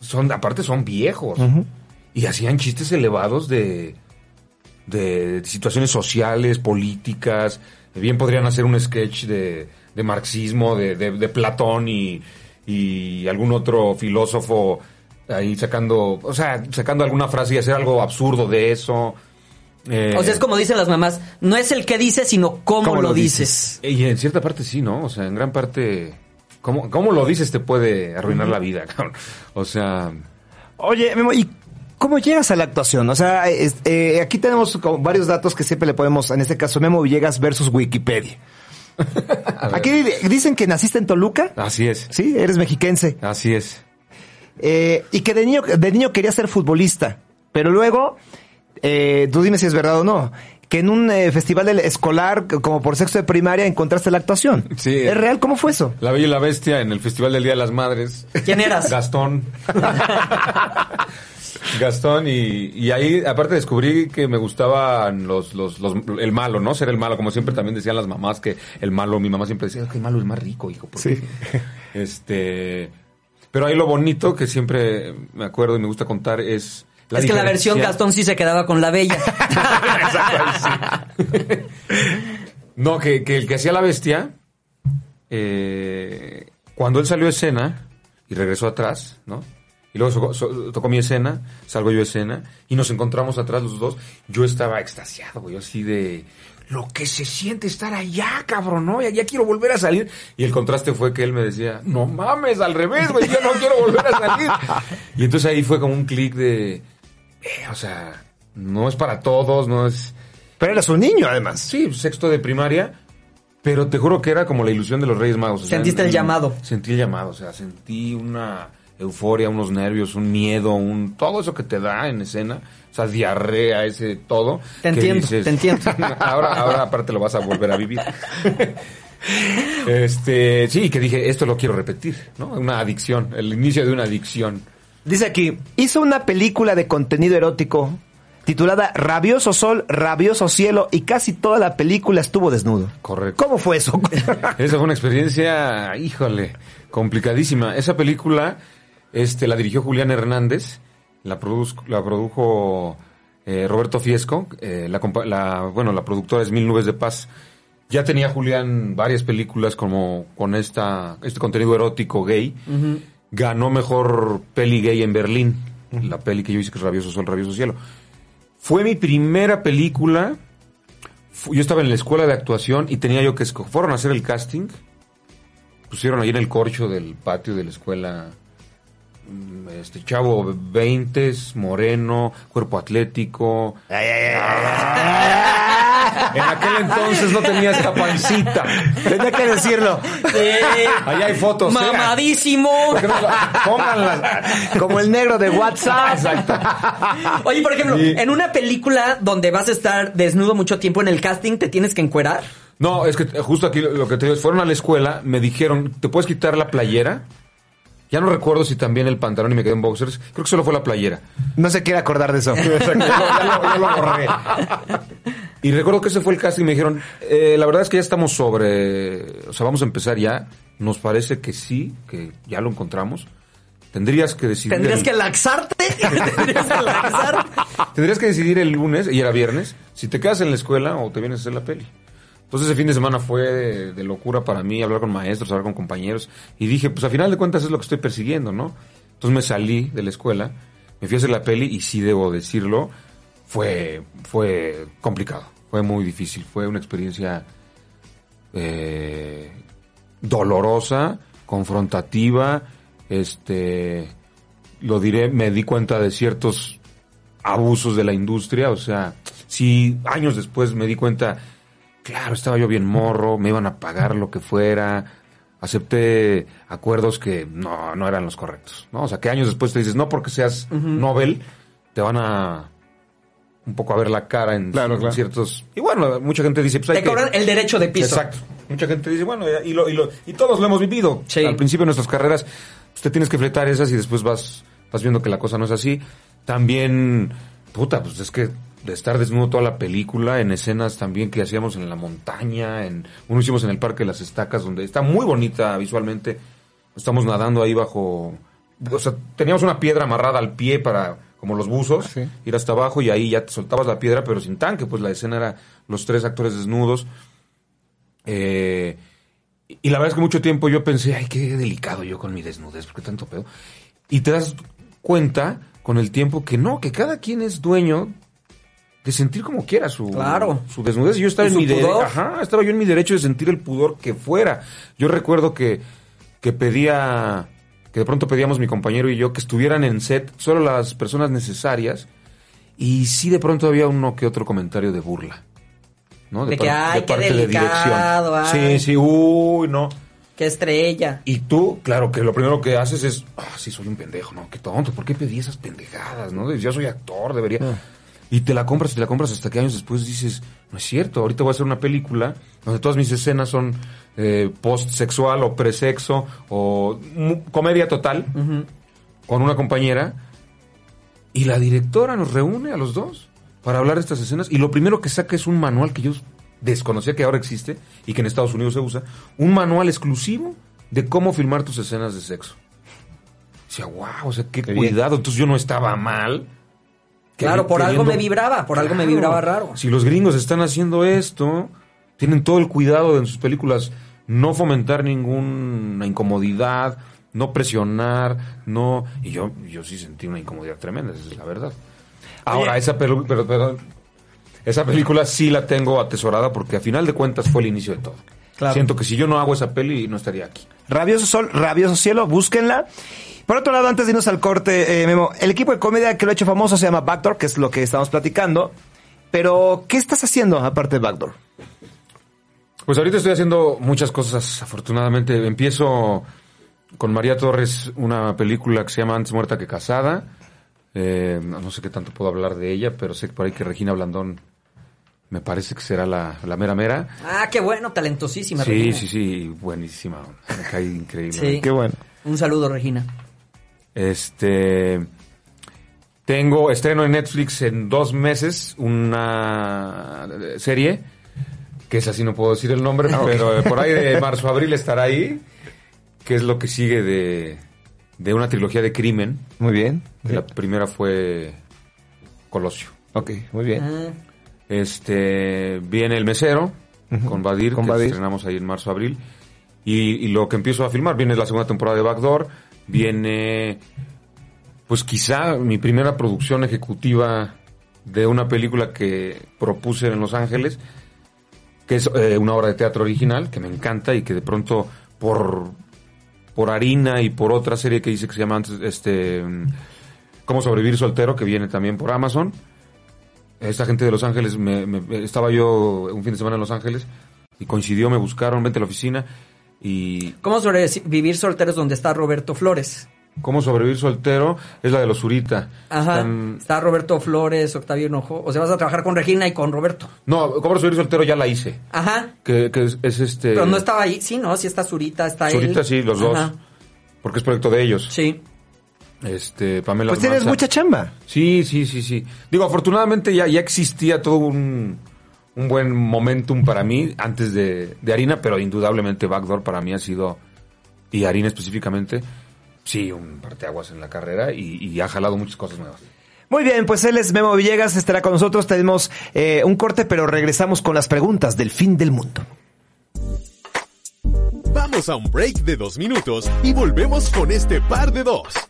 son, aparte son viejos, y hacían chistes elevados de, de situaciones sociales, políticas, bien podrían hacer un sketch de, de marxismo, de, de- de Platón y, y algún otro filósofo ahí sacando, o sea, sacando alguna frase y hacer algo absurdo de eso. Eh, O sea, es como dicen las mamás, no es el que dices, sino cómo, ¿Cómo lo, lo dices. Y en cierta parte sí, ¿no? O sea, en gran parte, ¿cómo, cómo lo dices te puede arruinar la vida, <laughs> cabrón? O sea, Oye, Memo, ¿y cómo llegas a la actuación? O sea, es- eh, aquí tenemos varios datos que siempre le podemos, en este caso, Memo Villegas versus Wikipedia. <laughs> Aquí dicen que naciste en Toluca. así es, Sí, eres mexiquense. así es. Eh, y que de niño, de niño quería ser futbolista. Pero luego, eh, tú dime si es verdad o no, que en un eh, festival del- escolar, como por sexto de primaria, encontraste la actuación. Sí. ¿Es real? ¿Cómo fue eso? La Bella y la Bestia en el Festival del Día de las Madres. ¿Quién eras? Gastón. <laughs> Gastón y, y ahí aparte descubrí que me gustaban los, los, los- el malo, ¿no? Ser el malo, como siempre también decían las mamás que el malo, mi mamá siempre decía que el malo es más rico, hijo. porque-". Sí. <laughs> Este, pero ahí lo bonito que siempre me acuerdo y me gusta contar es es que la versión Gastón sí se quedaba con la bella. <laughs> No, que, que el que hacía la bestia, eh, cuando él salió a escena y regresó atrás, ¿no? Y luego so- so- tocó mi escena, salgo yo a escena y nos encontramos atrás los dos. Yo estaba extasiado, güey, así de lo que se siente estar allá, cabrón, ¿no? Ya, ya quiero volver a salir. Y el contraste fue que él me decía, no mames, al revés, güey, yo no quiero volver a salir. <laughs> Y entonces ahí fue como un clic de, eh, o sea, no es para todos, no es... Pero eras un niño, además. Sí, sexto de primaria. Pero te juro que era como la ilusión de los Reyes Magos. o sea, Sentiste el llamado. Sentí el llamado, o sea, sentí una euforia, unos nervios, un miedo, un todo eso que te da en escena, o sea, diarrea, ese todo. Te entiendo, te entiendo. <laughs> ahora, ahora aparte lo vas a volver a vivir. <laughs> este, sí, que dije, esto lo quiero repetir, ¿no? Una adicción, el inicio de una adicción. Dice aquí, hizo una película de contenido erótico titulada Rabioso Sol, Rabioso Cielo y casi toda la película estuvo desnudo. Correcto. ¿Cómo fue eso? <laughs> Esa fue una experiencia, híjole, complicadísima. Esa película, este, la dirigió Julián Hernández, la, produjo eh, Roberto Fiesco, eh, la, bueno, la productora es Mil Nubes de Paz. Ya tenía Julián varias películas como con esta, este contenido erótico gay. Ganó mejor peli gay en Berlín, la peli que yo hice que es Rabioso Sol, Rabioso Cielo. Fue mi primera película. Yo estaba en la escuela de actuación y tenía yo que escoger. Fueron a hacer el casting. Pusieron ahí en el corcho del patio de la escuela. Mm, Este chavo 20, moreno, cuerpo atlético. En aquel entonces no tenía esta pancita. Tenía que decirlo. Allá hay fotos. ¿eh? Mamadísimo. ¿Por qué no la- Pónganlas. Como el negro de WhatsApp. Exacto. Oye, por ejemplo, Sí. en una película donde vas a estar desnudo mucho tiempo en el casting, ¿te tienes que encuerar? No, es que justo aquí lo lo que te digo es, fueron a la escuela, me dijeron, ¿te puedes quitar la playera? Ya no recuerdo si también el pantalón y me quedé en boxers. Creo que solo fue la playera. No se quiere acordar de eso. <laughs> Exacto, ya, lo, ya borré. Y recuerdo que ese fue el casting y me dijeron, eh, la verdad es que ya estamos sobre, o sea, vamos a empezar ya. Nos parece que sí, que ya lo encontramos. Tendrías que decidir. ¿Tendrías el- que laxarte? <laughs> ¿Tendrías que laxarte? Tendrías que decidir el lunes, y era viernes, si te quedas en la escuela o te vienes a hacer la peli. Entonces ese fin de semana fue de, locura para mí, hablar con maestros, hablar con compañeros. Y dije, pues a final de cuentas es lo que estoy persiguiendo, ¿no? Entonces me salí de la escuela, me fui a hacer la peli y sí debo decirlo, fue, fue complicado, fue muy difícil, fue una experiencia eh, dolorosa, confrontativa, este, lo diré, me di cuenta de ciertos abusos de la industria, o sea, si años después me di cuenta, claro, estaba yo bien morro, me iban a pagar lo que fuera, acepté acuerdos que no, no eran los correctos, ¿no? O sea, que años después te dices, no porque seas Nobel, te van a un poco a ver la cara en, Claro, en claro. ciertos... Y bueno, mucha gente dice... Pues hay Te que- cobran el derecho de piso. Exacto. Mucha gente dice, bueno, y, lo- y, lo- y todos lo hemos vivido. Sí. Al principio de nuestras carreras, pues, te tienes que fletar esas y después vas, vas viendo que la cosa no es así. También, puta, pues es que de estar desnudo toda la película, en escenas también que hacíamos en la montaña, en uno hicimos en el Parque de las Estacas, donde está muy bonita visualmente. Estamos nadando ahí bajo... O sea, teníamos una piedra amarrada al pie para, como los buzos, Sí. ir hasta abajo y ahí ya te soltabas la piedra, pero sin tanque, pues la escena era los tres actores desnudos. Eh, y la verdad es que mucho tiempo yo pensé, ay, qué delicado yo con mi desnudez, ¿por qué tanto pedo? Y te das cuenta con el tiempo que no, que cada quien es dueño de sentir como quiera su, Claro. su desnudez. Y yo estaba en mi derecho, pudor. ajá, estaba yo en mi derecho de sentir el pudor que fuera. Yo recuerdo que, que pedía, que de pronto pedíamos mi compañero y yo que estuvieran en set solo las personas necesarias. Y sí de pronto había uno que otro comentario de burla. ¿no? De que, ay, qué de delicado, dirección. ay. Sí, sí, uy, no. Qué estrella. Y tú, claro, que lo primero que haces es, ah, sí, soy un pendejo, ¿no? Qué tonto, ¿por qué pedí esas pendejadas, no? Yo soy actor, debería... Y te la compras, te la compras hasta que años después dices, no es cierto, ahorita voy a hacer una película donde todas mis escenas son eh, post-sexual o pre-sexo o comedia total con una compañera y la directora nos reúne a los dos para hablar de estas escenas y lo primero que saca es un manual que yo desconocía que ahora existe y que en Estados Unidos se usa, un manual exclusivo de cómo filmar tus escenas de sexo. Decía, wow, o sea, qué, Qué bien. cuidado. Entonces yo no estaba mal. Claro, por algo me vibraba, por algo me vibraba raro. Si los gringos están haciendo esto, tienen todo el cuidado de en sus películas no fomentar ninguna incomodidad, no presionar, no... Y yo, yo sí sentí una incomodidad tremenda, esa es la verdad. Ahora, esa, pero- perdón, esa película sí la tengo atesorada porque a final de cuentas fue el inicio de todo. Claro. Siento que si yo no hago esa peli no estaría aquí. Rabioso Sol, Rabioso Cielo, búsquenla. Por otro lado, antes de irnos al corte, eh, Memo, el equipo de comedia que lo ha hecho famoso se llama Backdoor, que es lo que estamos platicando. Pero, ¿qué estás haciendo aparte de Backdoor? Pues ahorita estoy haciendo muchas cosas, afortunadamente. Empiezo con María Torres una película que se llama Antes muerta que casada. Eh, no sé qué tanto puedo hablar de ella, pero sé por ahí que Regina Blandón me parece que será la, la mera mera. Ah, qué bueno, talentosísima. Sí, Regina. sí, sí, buenísima. Me cae increíble. Sí. Qué bueno. Un saludo, Regina. Este. Tengo estreno en Netflix en dos meses una serie, que es así, no puedo decir el nombre, pero eh, por ahí de <laughs> marzo abril estará ahí, que es lo que sigue de, de una trilogía de crimen. Muy bien. La primera fue Colosio. Ok, muy bien. Ah, Este viene el mesero con Badir, Con que Badir. estrenamos ahí en marzo abril. Y, y lo que empiezo a filmar, viene la segunda temporada de Backdoor, viene pues quizá mi primera producción ejecutiva de una película que propuse en Los Ángeles, que es eh, una obra de teatro original, que me encanta y que de pronto por, por harina y por otra serie que hice que se llama antes, este, Cómo sobrevivir soltero, que viene también por Amazon. Esta gente de Los Ángeles, me, me- estaba yo un fin de semana en Los Ángeles y coincidió, me buscaron, vente a la oficina y ¿Cómo sobrevivir solteros donde está Roberto Flores? Cómo sobrevivir soltero es la de los Zurita. Ajá. Están- Está Roberto Flores, Octavio Hinojo. O sea, vas a trabajar con Regina y con Roberto. No, Cómo sobrevivir soltero ya la hice. Ajá. Que, que es, es este... Pero no estaba ahí. Sí, no, sí está Zurita, está él. Zurita sí, los dos. Porque es proyecto de ellos. Sí. Este, Pamela Pues tienes mucha chamba. Sí, sí, sí, sí. Digo, afortunadamente ya, ya existía todo un, un buen momentum para mí antes de, de Harina, pero indudablemente Backdoor para mí ha sido, y Harina específicamente, sí, un parteaguas en la carrera y, y ha jalado muchas cosas nuevas. Muy bien, pues él es Memo Villegas, estará con nosotros. Tenemos eh, un corte, pero regresamos con las preguntas del fin del mundo. Vamos a un break de dos minutos y volvemos con este par de dos.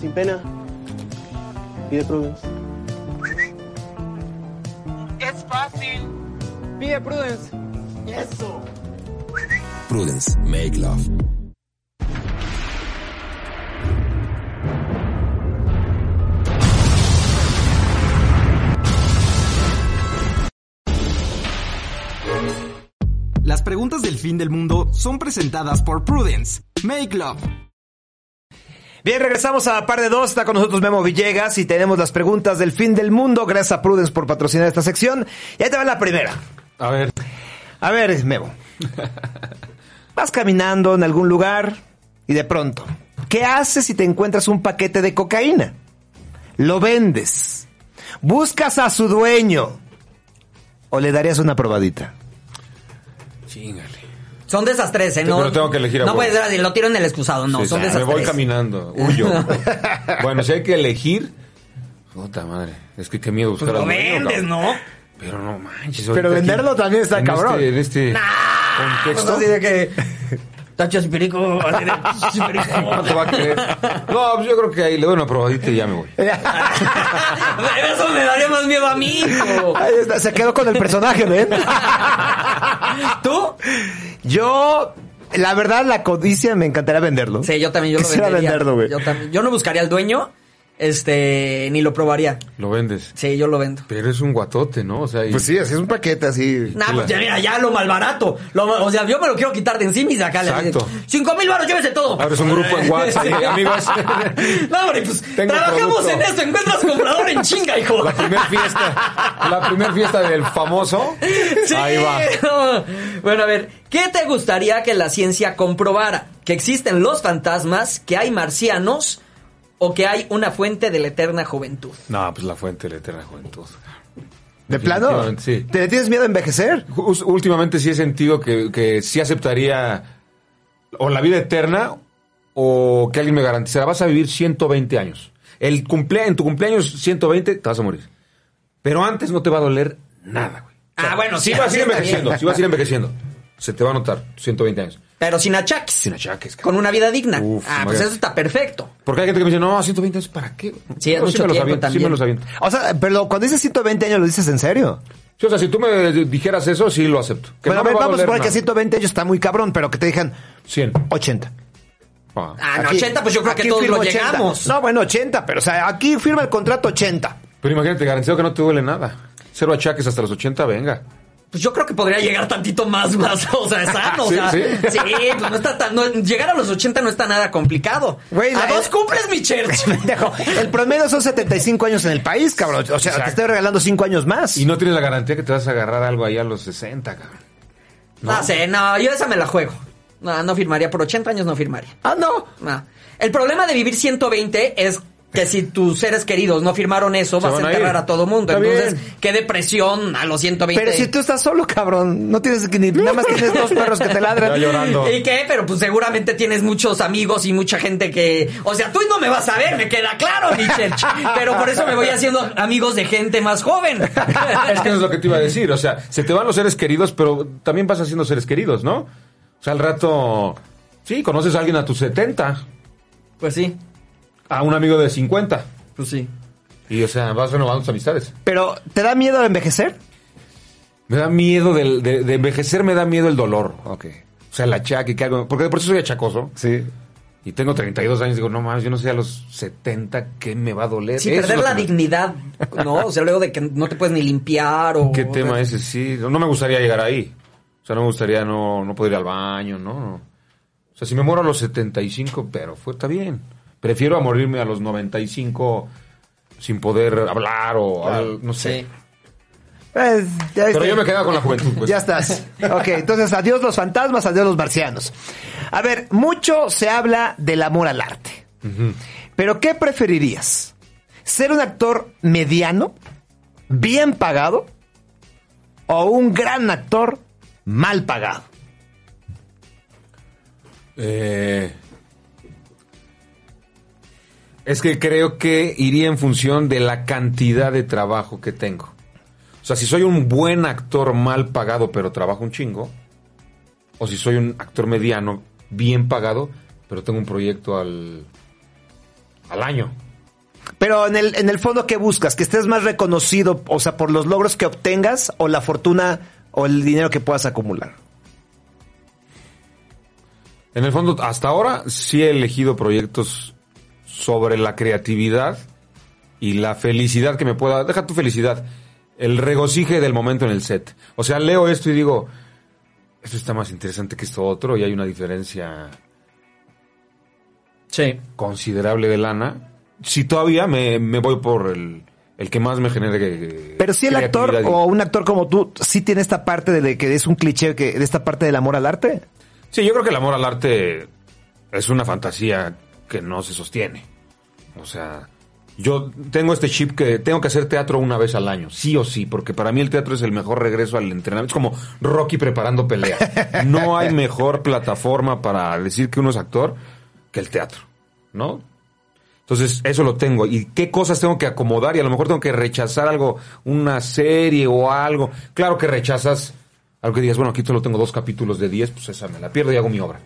Sin pena. Pide Prudence. Es fácil. Pide Prudence. Eso. Prudence, make love. Preguntas del fin del mundo son presentadas por Prudence. Make love. Bien, regresamos a par de dos. Está con nosotros Memo Villegas y tenemos las preguntas del fin del mundo. Gracias a Prudence por patrocinar esta sección. Y ahí te va la primera. A ver. A ver, Memo. <laughs> Vas caminando en algún lugar y de pronto, ¿qué haces si te encuentras un paquete de cocaína? Lo vendes. Buscas a su dueño. ¿O le darías una probadita? Chingale. Son de esas tres, ¿eh? No, pero tengo que elegir a No puedes decir, lo tiro en el excusado, no, Sí, son de esas me voy tres. caminando, huyo. <laughs> bueno, si hay que elegir. Puta madre. Es que qué miedo buscar Pues lo vendes. ¿no? Pero no manches. Pero venderlo también está en cabrón. Este, en este Pues contexto. así de que... <laughs> Tachos y perico, así de... <laughs> "Ch, perico". No te va a creer. No, pues yo creo que ahí le doy una probadita y ya me voy. Eso me daría más miedo a mí. Ahí está, se quedó con el personaje, ¿ven? ¿Tú? Yo, la verdad, la codicia me encantaría venderlo. Sí, yo también yo lo vendería. venderlo, güey. Yo, también. yo no buscaría al dueño, este, ni lo probaría. Lo vendes. Sí, yo lo vendo. Pero es un guatote, ¿no? O sea, y- Pues sí, así es un paquete así. Nah, pues ya mira, ya lo malbarato. Lo, o sea, yo me lo quiero quitar de encima y sacarle. Exacto. Cinco mil baros, llévese todo. Abres un grupo en WhatsApp, <laughs> Sí. amigos. No, hombre, pues Tengo trabajamos producto. en esto. Encuentras comprador en chinga, hijo. La primera fiesta, la primera fiesta del famoso. Sí. Ahí va. <laughs> Bueno, a ver, ¿qué te gustaría que la ciencia comprobara? ¿Que existen los fantasmas, que hay marcianos o que hay una fuente de la eterna juventud? No, pues la fuente de la eterna juventud. ¿De plano? Sí. ¿Te tienes miedo a envejecer? Últimamente sí he sentido que, que sí aceptaría o la vida eterna o que alguien me garantizara, vas a vivir 120 años. El cumplea, en tu cumpleaños 120 te vas a morir. Pero antes no te va a doler nada, güey. Ah, bueno, sí sí, vas a ir envejeciendo, sí vas a ir envejeciendo. Se te va a notar 120 años. Pero sin achaques. Sin achaques. cabrón. Con una vida digna. Uf, ah, pues eso está perfecto. Porque hay gente que me dice, no, 120 años, ¿para qué? Sí, es No, mucho me los tiempo aviento, Sí también. me los aviento. O sea, pero cuando dices 120 años, ¿lo dices en serio? Sí, o sea, si tú me dijeras eso, sí lo acepto. Que bueno, no a ver, me va vamos a suponer que nada. 120 años está muy cabrón, pero que te digan 100. 80. Ah. Ah, no, Aquí- 80, pues yo creo que todos lo 80. llegamos. No, bueno, 80, pero o sea, aquí firma el contrato 80. Pero imagínate, garantizado que no te duele nada. Cero achaques hasta los 80, venga. Pues yo creo que podría llegar tantito más, más, o sea, sano, Sí, o sea, sí. sí, pues no está tan, no- llegar a los 80 no está nada complicado. Güey, a dos cumples mi church. <laughs> El promedio son 75 años en el país, cabrón. O sea, te estoy regalando 5 años más. Y no tienes la garantía que te vas a agarrar algo ahí a los 60, cabrón. No sé, no, yo esa me la juego. No, no firmaría, por 80 años no firmaría. Ah, no. No. El problema de vivir 120 es que si tus seres queridos no firmaron eso, Se vas a enterrar a todo mundo. Está Entonces, bien. qué depresión a los 120. Pero si tú estás solo, cabrón, no tienes que ni nada más tienes dos perros que te ladran. ¿Y qué? Pero pues seguramente tienes muchos amigos y mucha gente que... O sea, tú no me vas a ver, me queda claro, mi church. Pero por eso me voy haciendo amigos de gente más joven. Es que eso es lo que te iba a decir. O sea, se te van los seres queridos, pero también vas haciendo seres queridos, ¿no? O sea, al rato. Sí, conoces a alguien a tus 70, Pues sí, a un amigo de 50. pues sí. Y, o sea, vas renovando tus amistades. Pero, ¿te da miedo envejecer? Me da miedo del- de, de envejecer, me da miedo el dolor. Ok. O sea, el achaque, que algo. Porque de por sí soy achacoso. Sí. Y tengo 32 años. Digo, no más, yo no sé a los 70 qué me va a doler. Sí, Eso perder la me- dignidad, ¿no? O sea, luego de que no te puedes ni limpiar o... ¿Qué tema ese? Sí, no me gustaría llegar ahí. O sea, no me gustaría no, no poder ir al baño, ¿no? O sea, si me muero a los 75, pero fue, está bien. Prefiero a morirme a los 95 sin poder hablar o al- no sé. Sí. Pues, ya Pero está. yo me quedo con la juventud, pues. Ya estás. Ok, entonces adiós los fantasmas, adiós los marcianos. A ver, mucho se habla del amor al arte. Pero ¿qué preferirías? ¿Ser un actor mediano, bien pagado, o un gran actor mal pagado? Eh, es que creo que iría en función de la cantidad de trabajo que tengo. O sea, si soy un buen actor mal pagado, pero trabajo un chingo. O si soy un actor mediano, bien pagado, pero tengo un proyecto al, al año. Pero en el, en el fondo, ¿qué buscas? ¿Que estés más reconocido, o sea, por los logros que obtengas o la fortuna o el dinero que puedas acumular? En el fondo, hasta ahora sí he elegido proyectos sobre la creatividad y la felicidad que me pueda. Deja tu felicidad. El regocije del momento en el set. O sea, leo esto y digo. esto está más interesante que esto otro y hay una diferencia Sí. considerable de lana. Si todavía me, me voy por el, el que más me genere. eh, Pero si el actor o un actor como tú sí tiene esta parte de que es un cliché que de esta parte del amor al arte. Sí, yo creo que el amor al arte es una fantasía que no se sostiene. O sea, yo tengo este chip que tengo que hacer teatro una vez al año, sí o sí, porque para mí el teatro es el mejor regreso al entrenamiento. Es como Rocky preparando pelea. <laughs> No hay mejor plataforma para decir que uno es actor que el teatro, ¿no? Entonces, eso lo tengo. ¿Y qué cosas tengo que acomodar? Y a lo mejor tengo que rechazar algo, una serie o algo. Claro que rechazas algo que digas, bueno, aquí solo tengo dos capítulos de 10, pues esa me la pierdo y hago mi obra.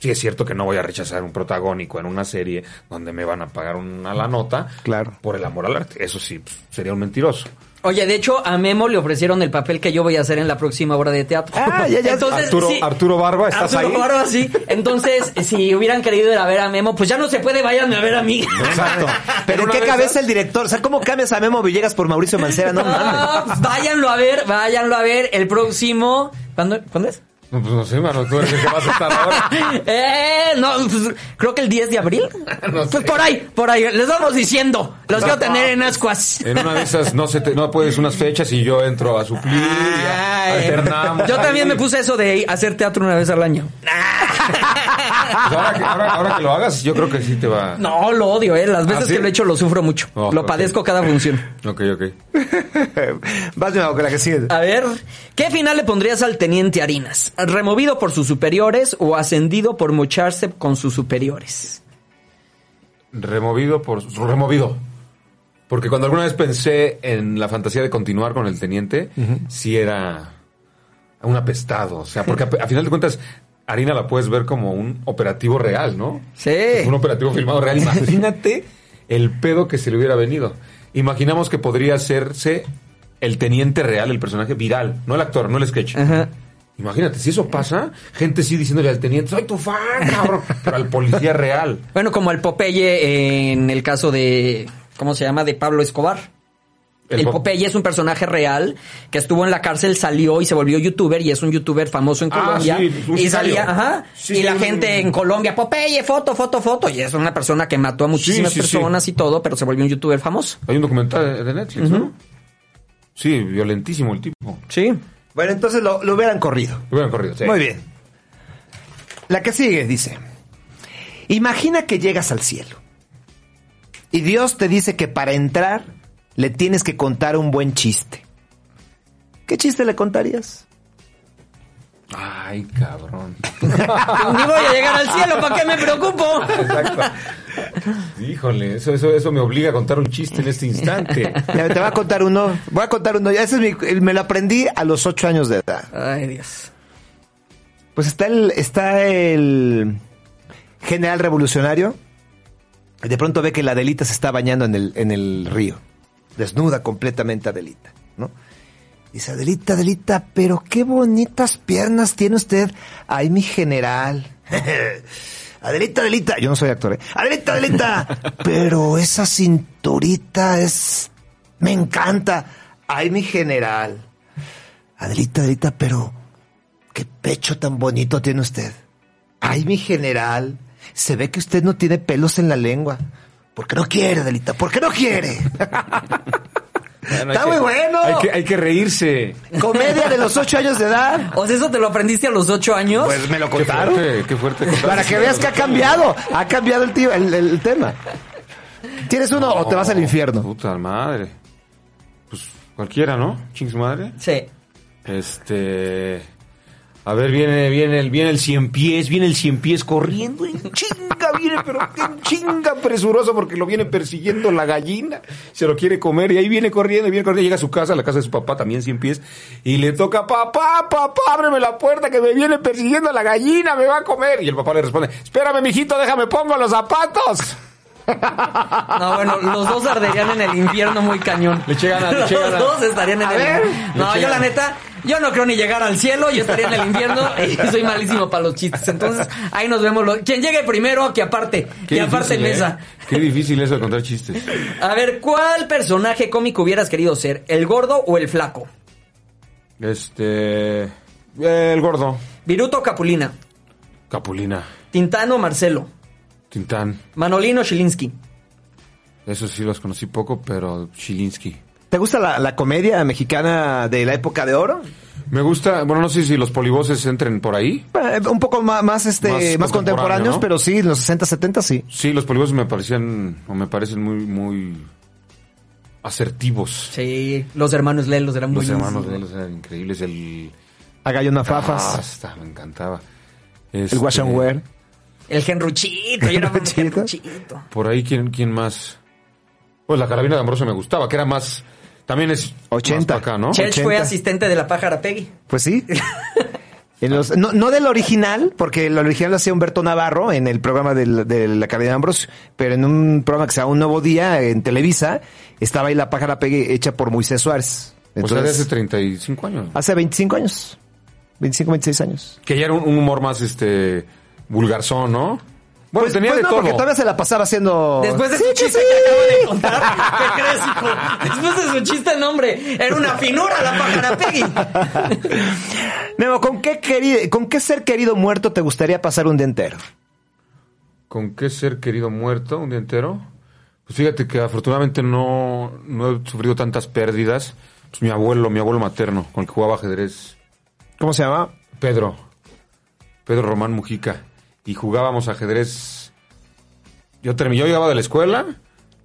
Sí, es cierto que no voy a rechazar un protagónico en una serie donde me van a pagar una la nota Claro. por el amor al arte. Eso sí, pues, sería un mentiroso. Oye, de hecho, a Memo le ofrecieron el papel que yo voy a hacer en la próxima obra de teatro. Ah, ya, ya. Arturo- Arturo Barba, ¿estás Arturo ahí? Barba, sí. Entonces, si hubieran querido ir a ver a Memo, pues ya no se puede, váyanme a ver a mí. Exacto. Pero en qué cabeza el director, o sea, ¿cómo cambias a Memo Villegas por Mauricio Mancera? No mames. Ah, pues váyanlo a ver, váyanlo a ver el próximo. ¿Cuándo, ¿cuándo es? No, pues no sé, mano, tú eres el que vas a estar ahora. <laughs> Eh, no, pues, creo que el 10 de abril. <laughs> Pues por ahí, por ahí. Les vamos diciendo. Los quiero tener en ascuas. En una de esas no se te- no puedes unas fechas y yo entro a suplir, y Ay. alternamos. Yo también me puse eso de hacer teatro una vez al año. <laughs> Pues ahora, que, ahora- ahora que lo hagas, yo creo que sí te va. No, lo odio, eh. Las veces ¿Ah, sí? que lo he hecho lo sufro mucho. Oh, lo ok. padezco cada función. Ok, ok. Vas Memo, con la que sigue. A ver, ¿qué final le pondrías al teniente Harinas? ¿Removido por sus superiores o ascendido por mocharse con sus superiores? Removido por. Removido. Porque cuando alguna vez pensé en la fantasía de continuar con el teniente, sí era un apestado. O sea, porque a, a final de cuentas, Harina la puedes ver como un operativo real, ¿no? Sí. Un operativo filmado real. <laughs> Imagínate el pedo que se le hubiera venido. Imaginamos que podría hacerse el teniente real, el personaje viral, no el actor, no el sketch. Ajá. Imagínate, si eso pasa, gente sí diciéndole al teniente, soy tu fan, cabrón, pero al policía real. Bueno, como el Popeye en el caso de, ¿cómo se llama? De Pablo Escobar. El El, Pop- Popeye es un personaje real que estuvo en la cárcel, salió y se volvió youtuber y es un youtuber famoso en Ah, Colombia. sí, un y salía, ajá. Sí, y sí, la gente en Colombia, Popeye, foto, foto, foto. Y es una persona que mató a muchísimas sí, sí. personas y todo, pero se volvió un youtuber famoso. Hay un documental de- de Netflix, ¿no? Sí, violentísimo el tipo. Sí. Bueno, entonces lo, lo hubieran corrido. Lo hubieran corrido, sí. Muy bien. La que sigue dice, imagina que llegas al cielo y Dios te dice que para entrar le tienes que contar un buen chiste. ¿Qué chiste le contarías? Ay, cabrón. <laughs> Ni voy a llegar al cielo, ¿para qué me preocupo? Exacto. Híjole, eso, eso, eso me obliga a contar un chiste en este instante. Ya, Te voy a contar uno. Voy a contar uno. Ese es mi- me lo aprendí a los ocho años de edad. Ay, Dios. Pues está el, está el general revolucionario. Y de pronto ve que la Adelita se está bañando en el, en el río. Desnuda completamente Adelita, ¿no? Dice, Adelita, Adelita, pero qué bonitas piernas tiene usted. Ay, mi general. <laughs> Adelita, Adelita. Yo no soy actor, ¿eh? Adelita, Adelita. <laughs> pero esa cinturita es... Me encanta. Ay, mi general. Adelita, Adelita, pero... ¿Qué pecho tan bonito tiene usted? Ay, mi general, se ve que usted no tiene pelos en la lengua. ¿Por qué no quiere, Adelita? ¿Por qué no quiere? <laughs> Bueno, Está muy que- bueno. Hay que, hay que reírse. Comedia de los ocho años de edad. O sea, ¿eso te lo aprendiste a los ocho años? Pues me lo Qué contaron. fuerte, qué fuerte. Para que veas que ha cambiado. Ha cambiado el, tío- el, el tema. ¿Tienes uno o te vas al infierno? Puta madre. Pues cualquiera, ¿no? Ching su madre. Sí. Este. A ver, viene, viene el, viene el cien pies, viene el cien pies corriendo en chinga, viene, pero en chinga presuroso porque lo viene persiguiendo la gallina, se lo quiere comer y ahí viene corriendo, viene corriendo, llega a su casa, a la casa de su papá, también cien pies, y le toca, papá, papá, ábreme la puerta que me viene persiguiendo la gallina, me va a comer. Y el papá le responde, espérame, mijito, déjame pongo los zapatos. No, bueno, los dos arderían en el infierno muy cañón. Le eché ganas, le <laughs> Los dos estarían en A el ver. No, yo la neta, yo no creo ni llegar al cielo, yo estaría en el infierno y <laughs> soy malísimo para los chistes. Entonces, ahí nos vemos. Lo... Quien llegue primero, que aparte. Qué que aparte difícil, mesa. ¿eh? Qué difícil eso de contar chistes. <laughs> A ver, ¿cuál personaje cómico hubieras querido ser? ¿El gordo o el flaco? Este. Eh, el gordo. Viruto Capulina. Capulina. Tintano Marcelo. Tintán. Manolino Shilinsky. Eso sí los conocí poco, pero Chilinsky. ¿Te gusta la, la comedia mexicana de la época de oro? Me gusta, bueno, no sé si los polivoces entren por ahí. Eh, Un poco más, más, este, Más más, contemporáneo, contemporáneos, ¿no? pero sí, en los 60, 70 sí. Sí, los polivoces me parecían, o me parecen muy, muy asertivos. Sí, los hermanos Lelos eran muy Los hermanos de ellos eran increíbles. El. A Gallo Ah, Nafafas, hasta, me encantaba. el Este, Wash and Wear. El Genruchito, yo era <laughs> un. Genruchito. Por ahí, ¿quién, quién más? Pues la carabina de Ambrosio me gustaba, que era más. También es. 80. Más pa' acá, ¿no? Church fue 80. asistente de la pájara Peggy. Pues sí. <laughs> En los- no, no del original, porque el original lo hacía Humberto Navarro en el programa del- de la Academia de Ambrosio, pero en un programa que se llama Un Nuevo Día en Televisa, estaba ahí la pájara pegue hecha por Moisés Suárez. O sea, de Entonces, hace 35 años. hace 25 años. 25, 26 años. Que ya era un, un humor más, este. vulgarzón, ¿no? Bueno, pues, tenía pues de no, todo. porque todavía se la pasaba haciendo... Después de Sí, su que chiste sí. que acabo de contar, ¿qué crees, hijo? Después de su chiste, el nombre, era una finura la pájara Peggy. Memo, ¿con qué, queri- ¿con qué ser querido muerto te gustaría pasar un día entero? ¿Con qué ser querido muerto un día entero? Pues fíjate que afortunadamente no, no he sufrido tantas pérdidas. Pues mi abuelo, mi abuelo materno, con el que jugaba ajedrez, ¿Cómo se llama? Pedro, Pedro Román Mujica. Y jugábamos ajedrez. Yo, termi- yo llegaba de la escuela,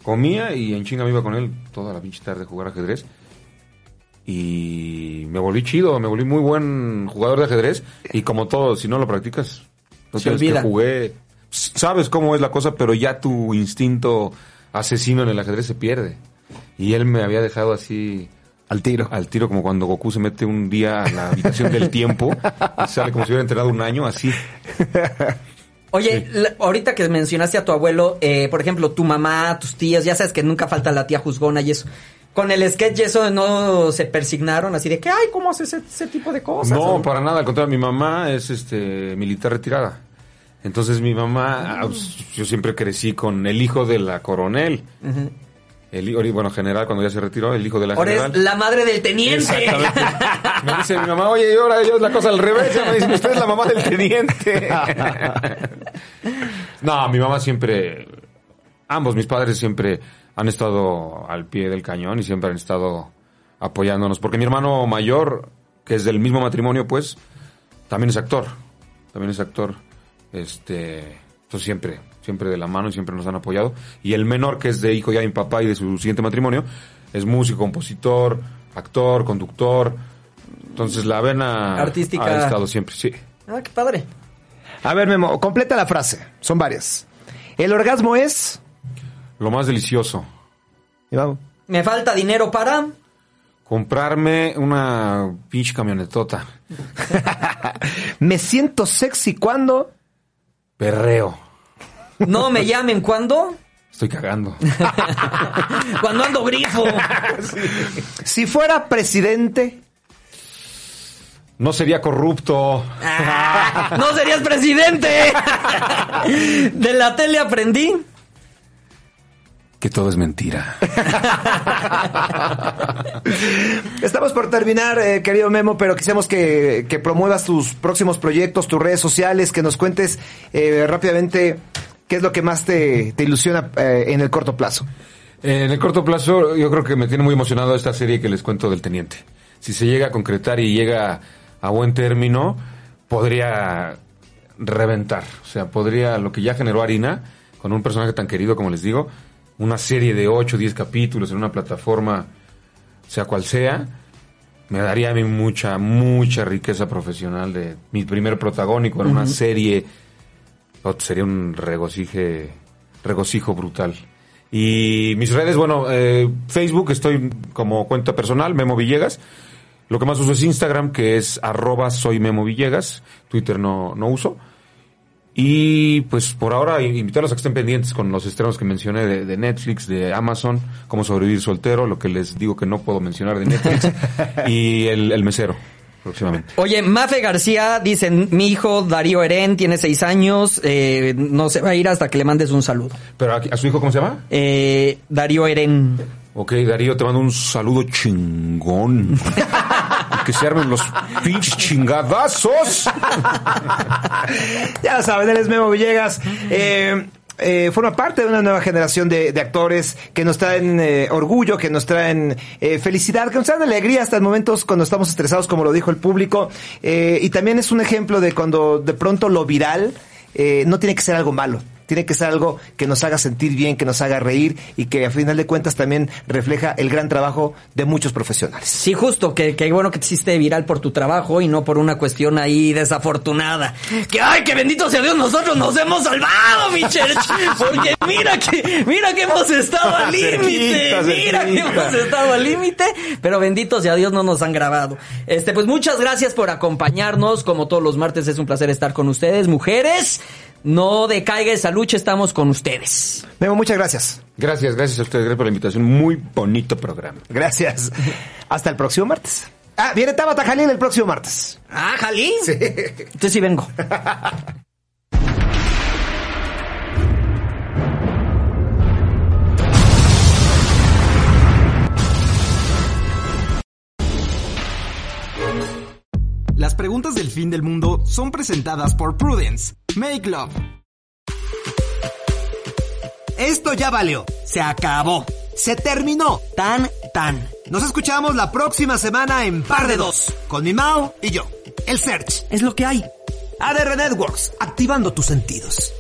comía y en chinga me iba con él toda la pinche tarde a jugar ajedrez. Y me volví chido, me volví muy buen jugador de ajedrez. Y como todo, si no lo practicas, no Se olvida. que jugué. Sabes cómo es la cosa, pero ya tu instinto asesino en el ajedrez se pierde. Y él me había dejado así Al tiro. al tiro como cuando Goku se mete un día a la habitación del tiempo y sale como si hubiera entrenado un año, así. Oye, la- ahorita que mencionaste a tu abuelo, eh, por ejemplo, tu mamá, tus tías, ya sabes que nunca falta la tía juzgona y eso. Con el sketch eso no se persignaron así de que, ay, ¿cómo haces ese, ese tipo de cosas? No, ¿O para nada, al contrario, mi mamá es este militar retirada. Entonces mi mamá, ah, yo siempre crecí con el hijo de la coronel. El, bueno, general, cuando ya se retiró, el hijo de la Ahora general. es la madre del teniente. <laughs> Me dice mi mamá, oye, y ahora yo es la cosa al revés. Ya me dicen, usted es la mamá del teniente. <laughs> no, mi mamá siempre, ambos mis padres siempre han estado al pie del cañón y siempre han estado apoyándonos. Porque mi hermano mayor, que es del mismo matrimonio, pues, también es actor. También es actor. Este, entonces siempre, siempre de la mano y siempre nos han apoyado. Y el menor, que es de hijo ya de mi papá y de su siguiente matrimonio, es músico, compositor, actor, conductor. Entonces la vena Artística. ha estado siempre, sí. Ah, qué padre. A ver, Memo, completa la frase. Son varias. El orgasmo es... Lo más delicioso, y vamos. Me falta dinero para... comprarme una pinche camionetota. <laughs> Me siento sexy cuando... Perreo. No me llamen cuando... Estoy cagando. <laughs> Cuando ando grifo. <laughs> Si fuera presidente... No sería corrupto. Ah, no serías presidente. <laughs> De la tele aprendí. Que todo es mentira. Estamos por terminar, eh, querido Memo, pero quisiéramos que, que promuevas tus próximos proyectos, tus redes sociales, que nos cuentes eh, rápidamente qué es lo que más te, te ilusiona eh, en el corto plazo. En el corto plazo, yo creo que me tiene muy emocionado esta serie que les cuento del teniente. Si se llega a concretar y llega a buen término, podría reventar. O sea, podría, lo que ya generó Harina, con un personaje tan querido como les digo, una serie de 8 o 10 capítulos en una plataforma, sea cual sea, me daría a mí mucha, mucha riqueza profesional de mi primer protagónico en una serie. Oh, sería un regocije, regocijo brutal. Y mis redes, bueno, eh, Facebook estoy como cuenta personal, Memo Villegas. Lo que más uso es Instagram, que es arroba soy Memo Villegas. Twitter no, no uso. Y pues por ahora invitarlos a que estén pendientes con los estrenos que mencioné de, de Netflix, de Amazon, cómo sobrevivir soltero, lo que les digo que no puedo mencionar de Netflix, <laughs> y el, el mesero, próximamente. Oye, Mafe García dice, mi hijo Darío Eren tiene seis años, eh, no se va a ir hasta que le mandes un saludo. Pero a su hijo, ¿cómo se llama? Eh, Darío Eren. Ok, Darío, te mando un saludo chingón. <laughs> que se armen los pinches chingadazos. <laughs> ya saben, él es Memo Villegas. Eh, eh, forma parte de una nueva generación de, actores que nos traen eh, orgullo, que nos traen eh, felicidad, que nos traen alegría hasta en momentos cuando estamos estresados, como lo dijo el público. Eh, y también es un ejemplo de cuando de pronto lo viral eh, no tiene que ser algo malo. Tiene que ser algo que nos haga sentir bien, que nos haga reír y que a final de cuentas también refleja el gran trabajo de muchos profesionales. Sí, justo, que, que bueno que te hiciste viral por tu trabajo y no por una cuestión ahí desafortunada. Que ay, que bendito sea Dios, nosotros nos hemos salvado, mi church. <laughs> Porque mira que, mira que hemos estado al límite, mira que hemos estado al límite, pero bendito sea Dios no nos han grabado. Este, pues muchas gracias por acompañarnos, como todos los martes es un placer estar con ustedes, mujeres. No decaiga esa lucha, estamos con ustedes. Memo, muchas gracias. Gracias, gracias a ustedes gracias por la invitación. Muy bonito programa. Gracias. Hasta el próximo martes. Ah, viene Tabata Jalil el próximo martes. Ah, Jalín. Sí. Entonces sí vengo. Las preguntas del fin del mundo son presentadas por Prudence. Make Love. Esto ya valió. Se acabó. Se terminó. Tan, tan. Nos escuchamos la próxima semana en Par de Dos. Con mi Mao y yo. El Search. Es lo que hay. ADR Networks. Activando tus sentidos.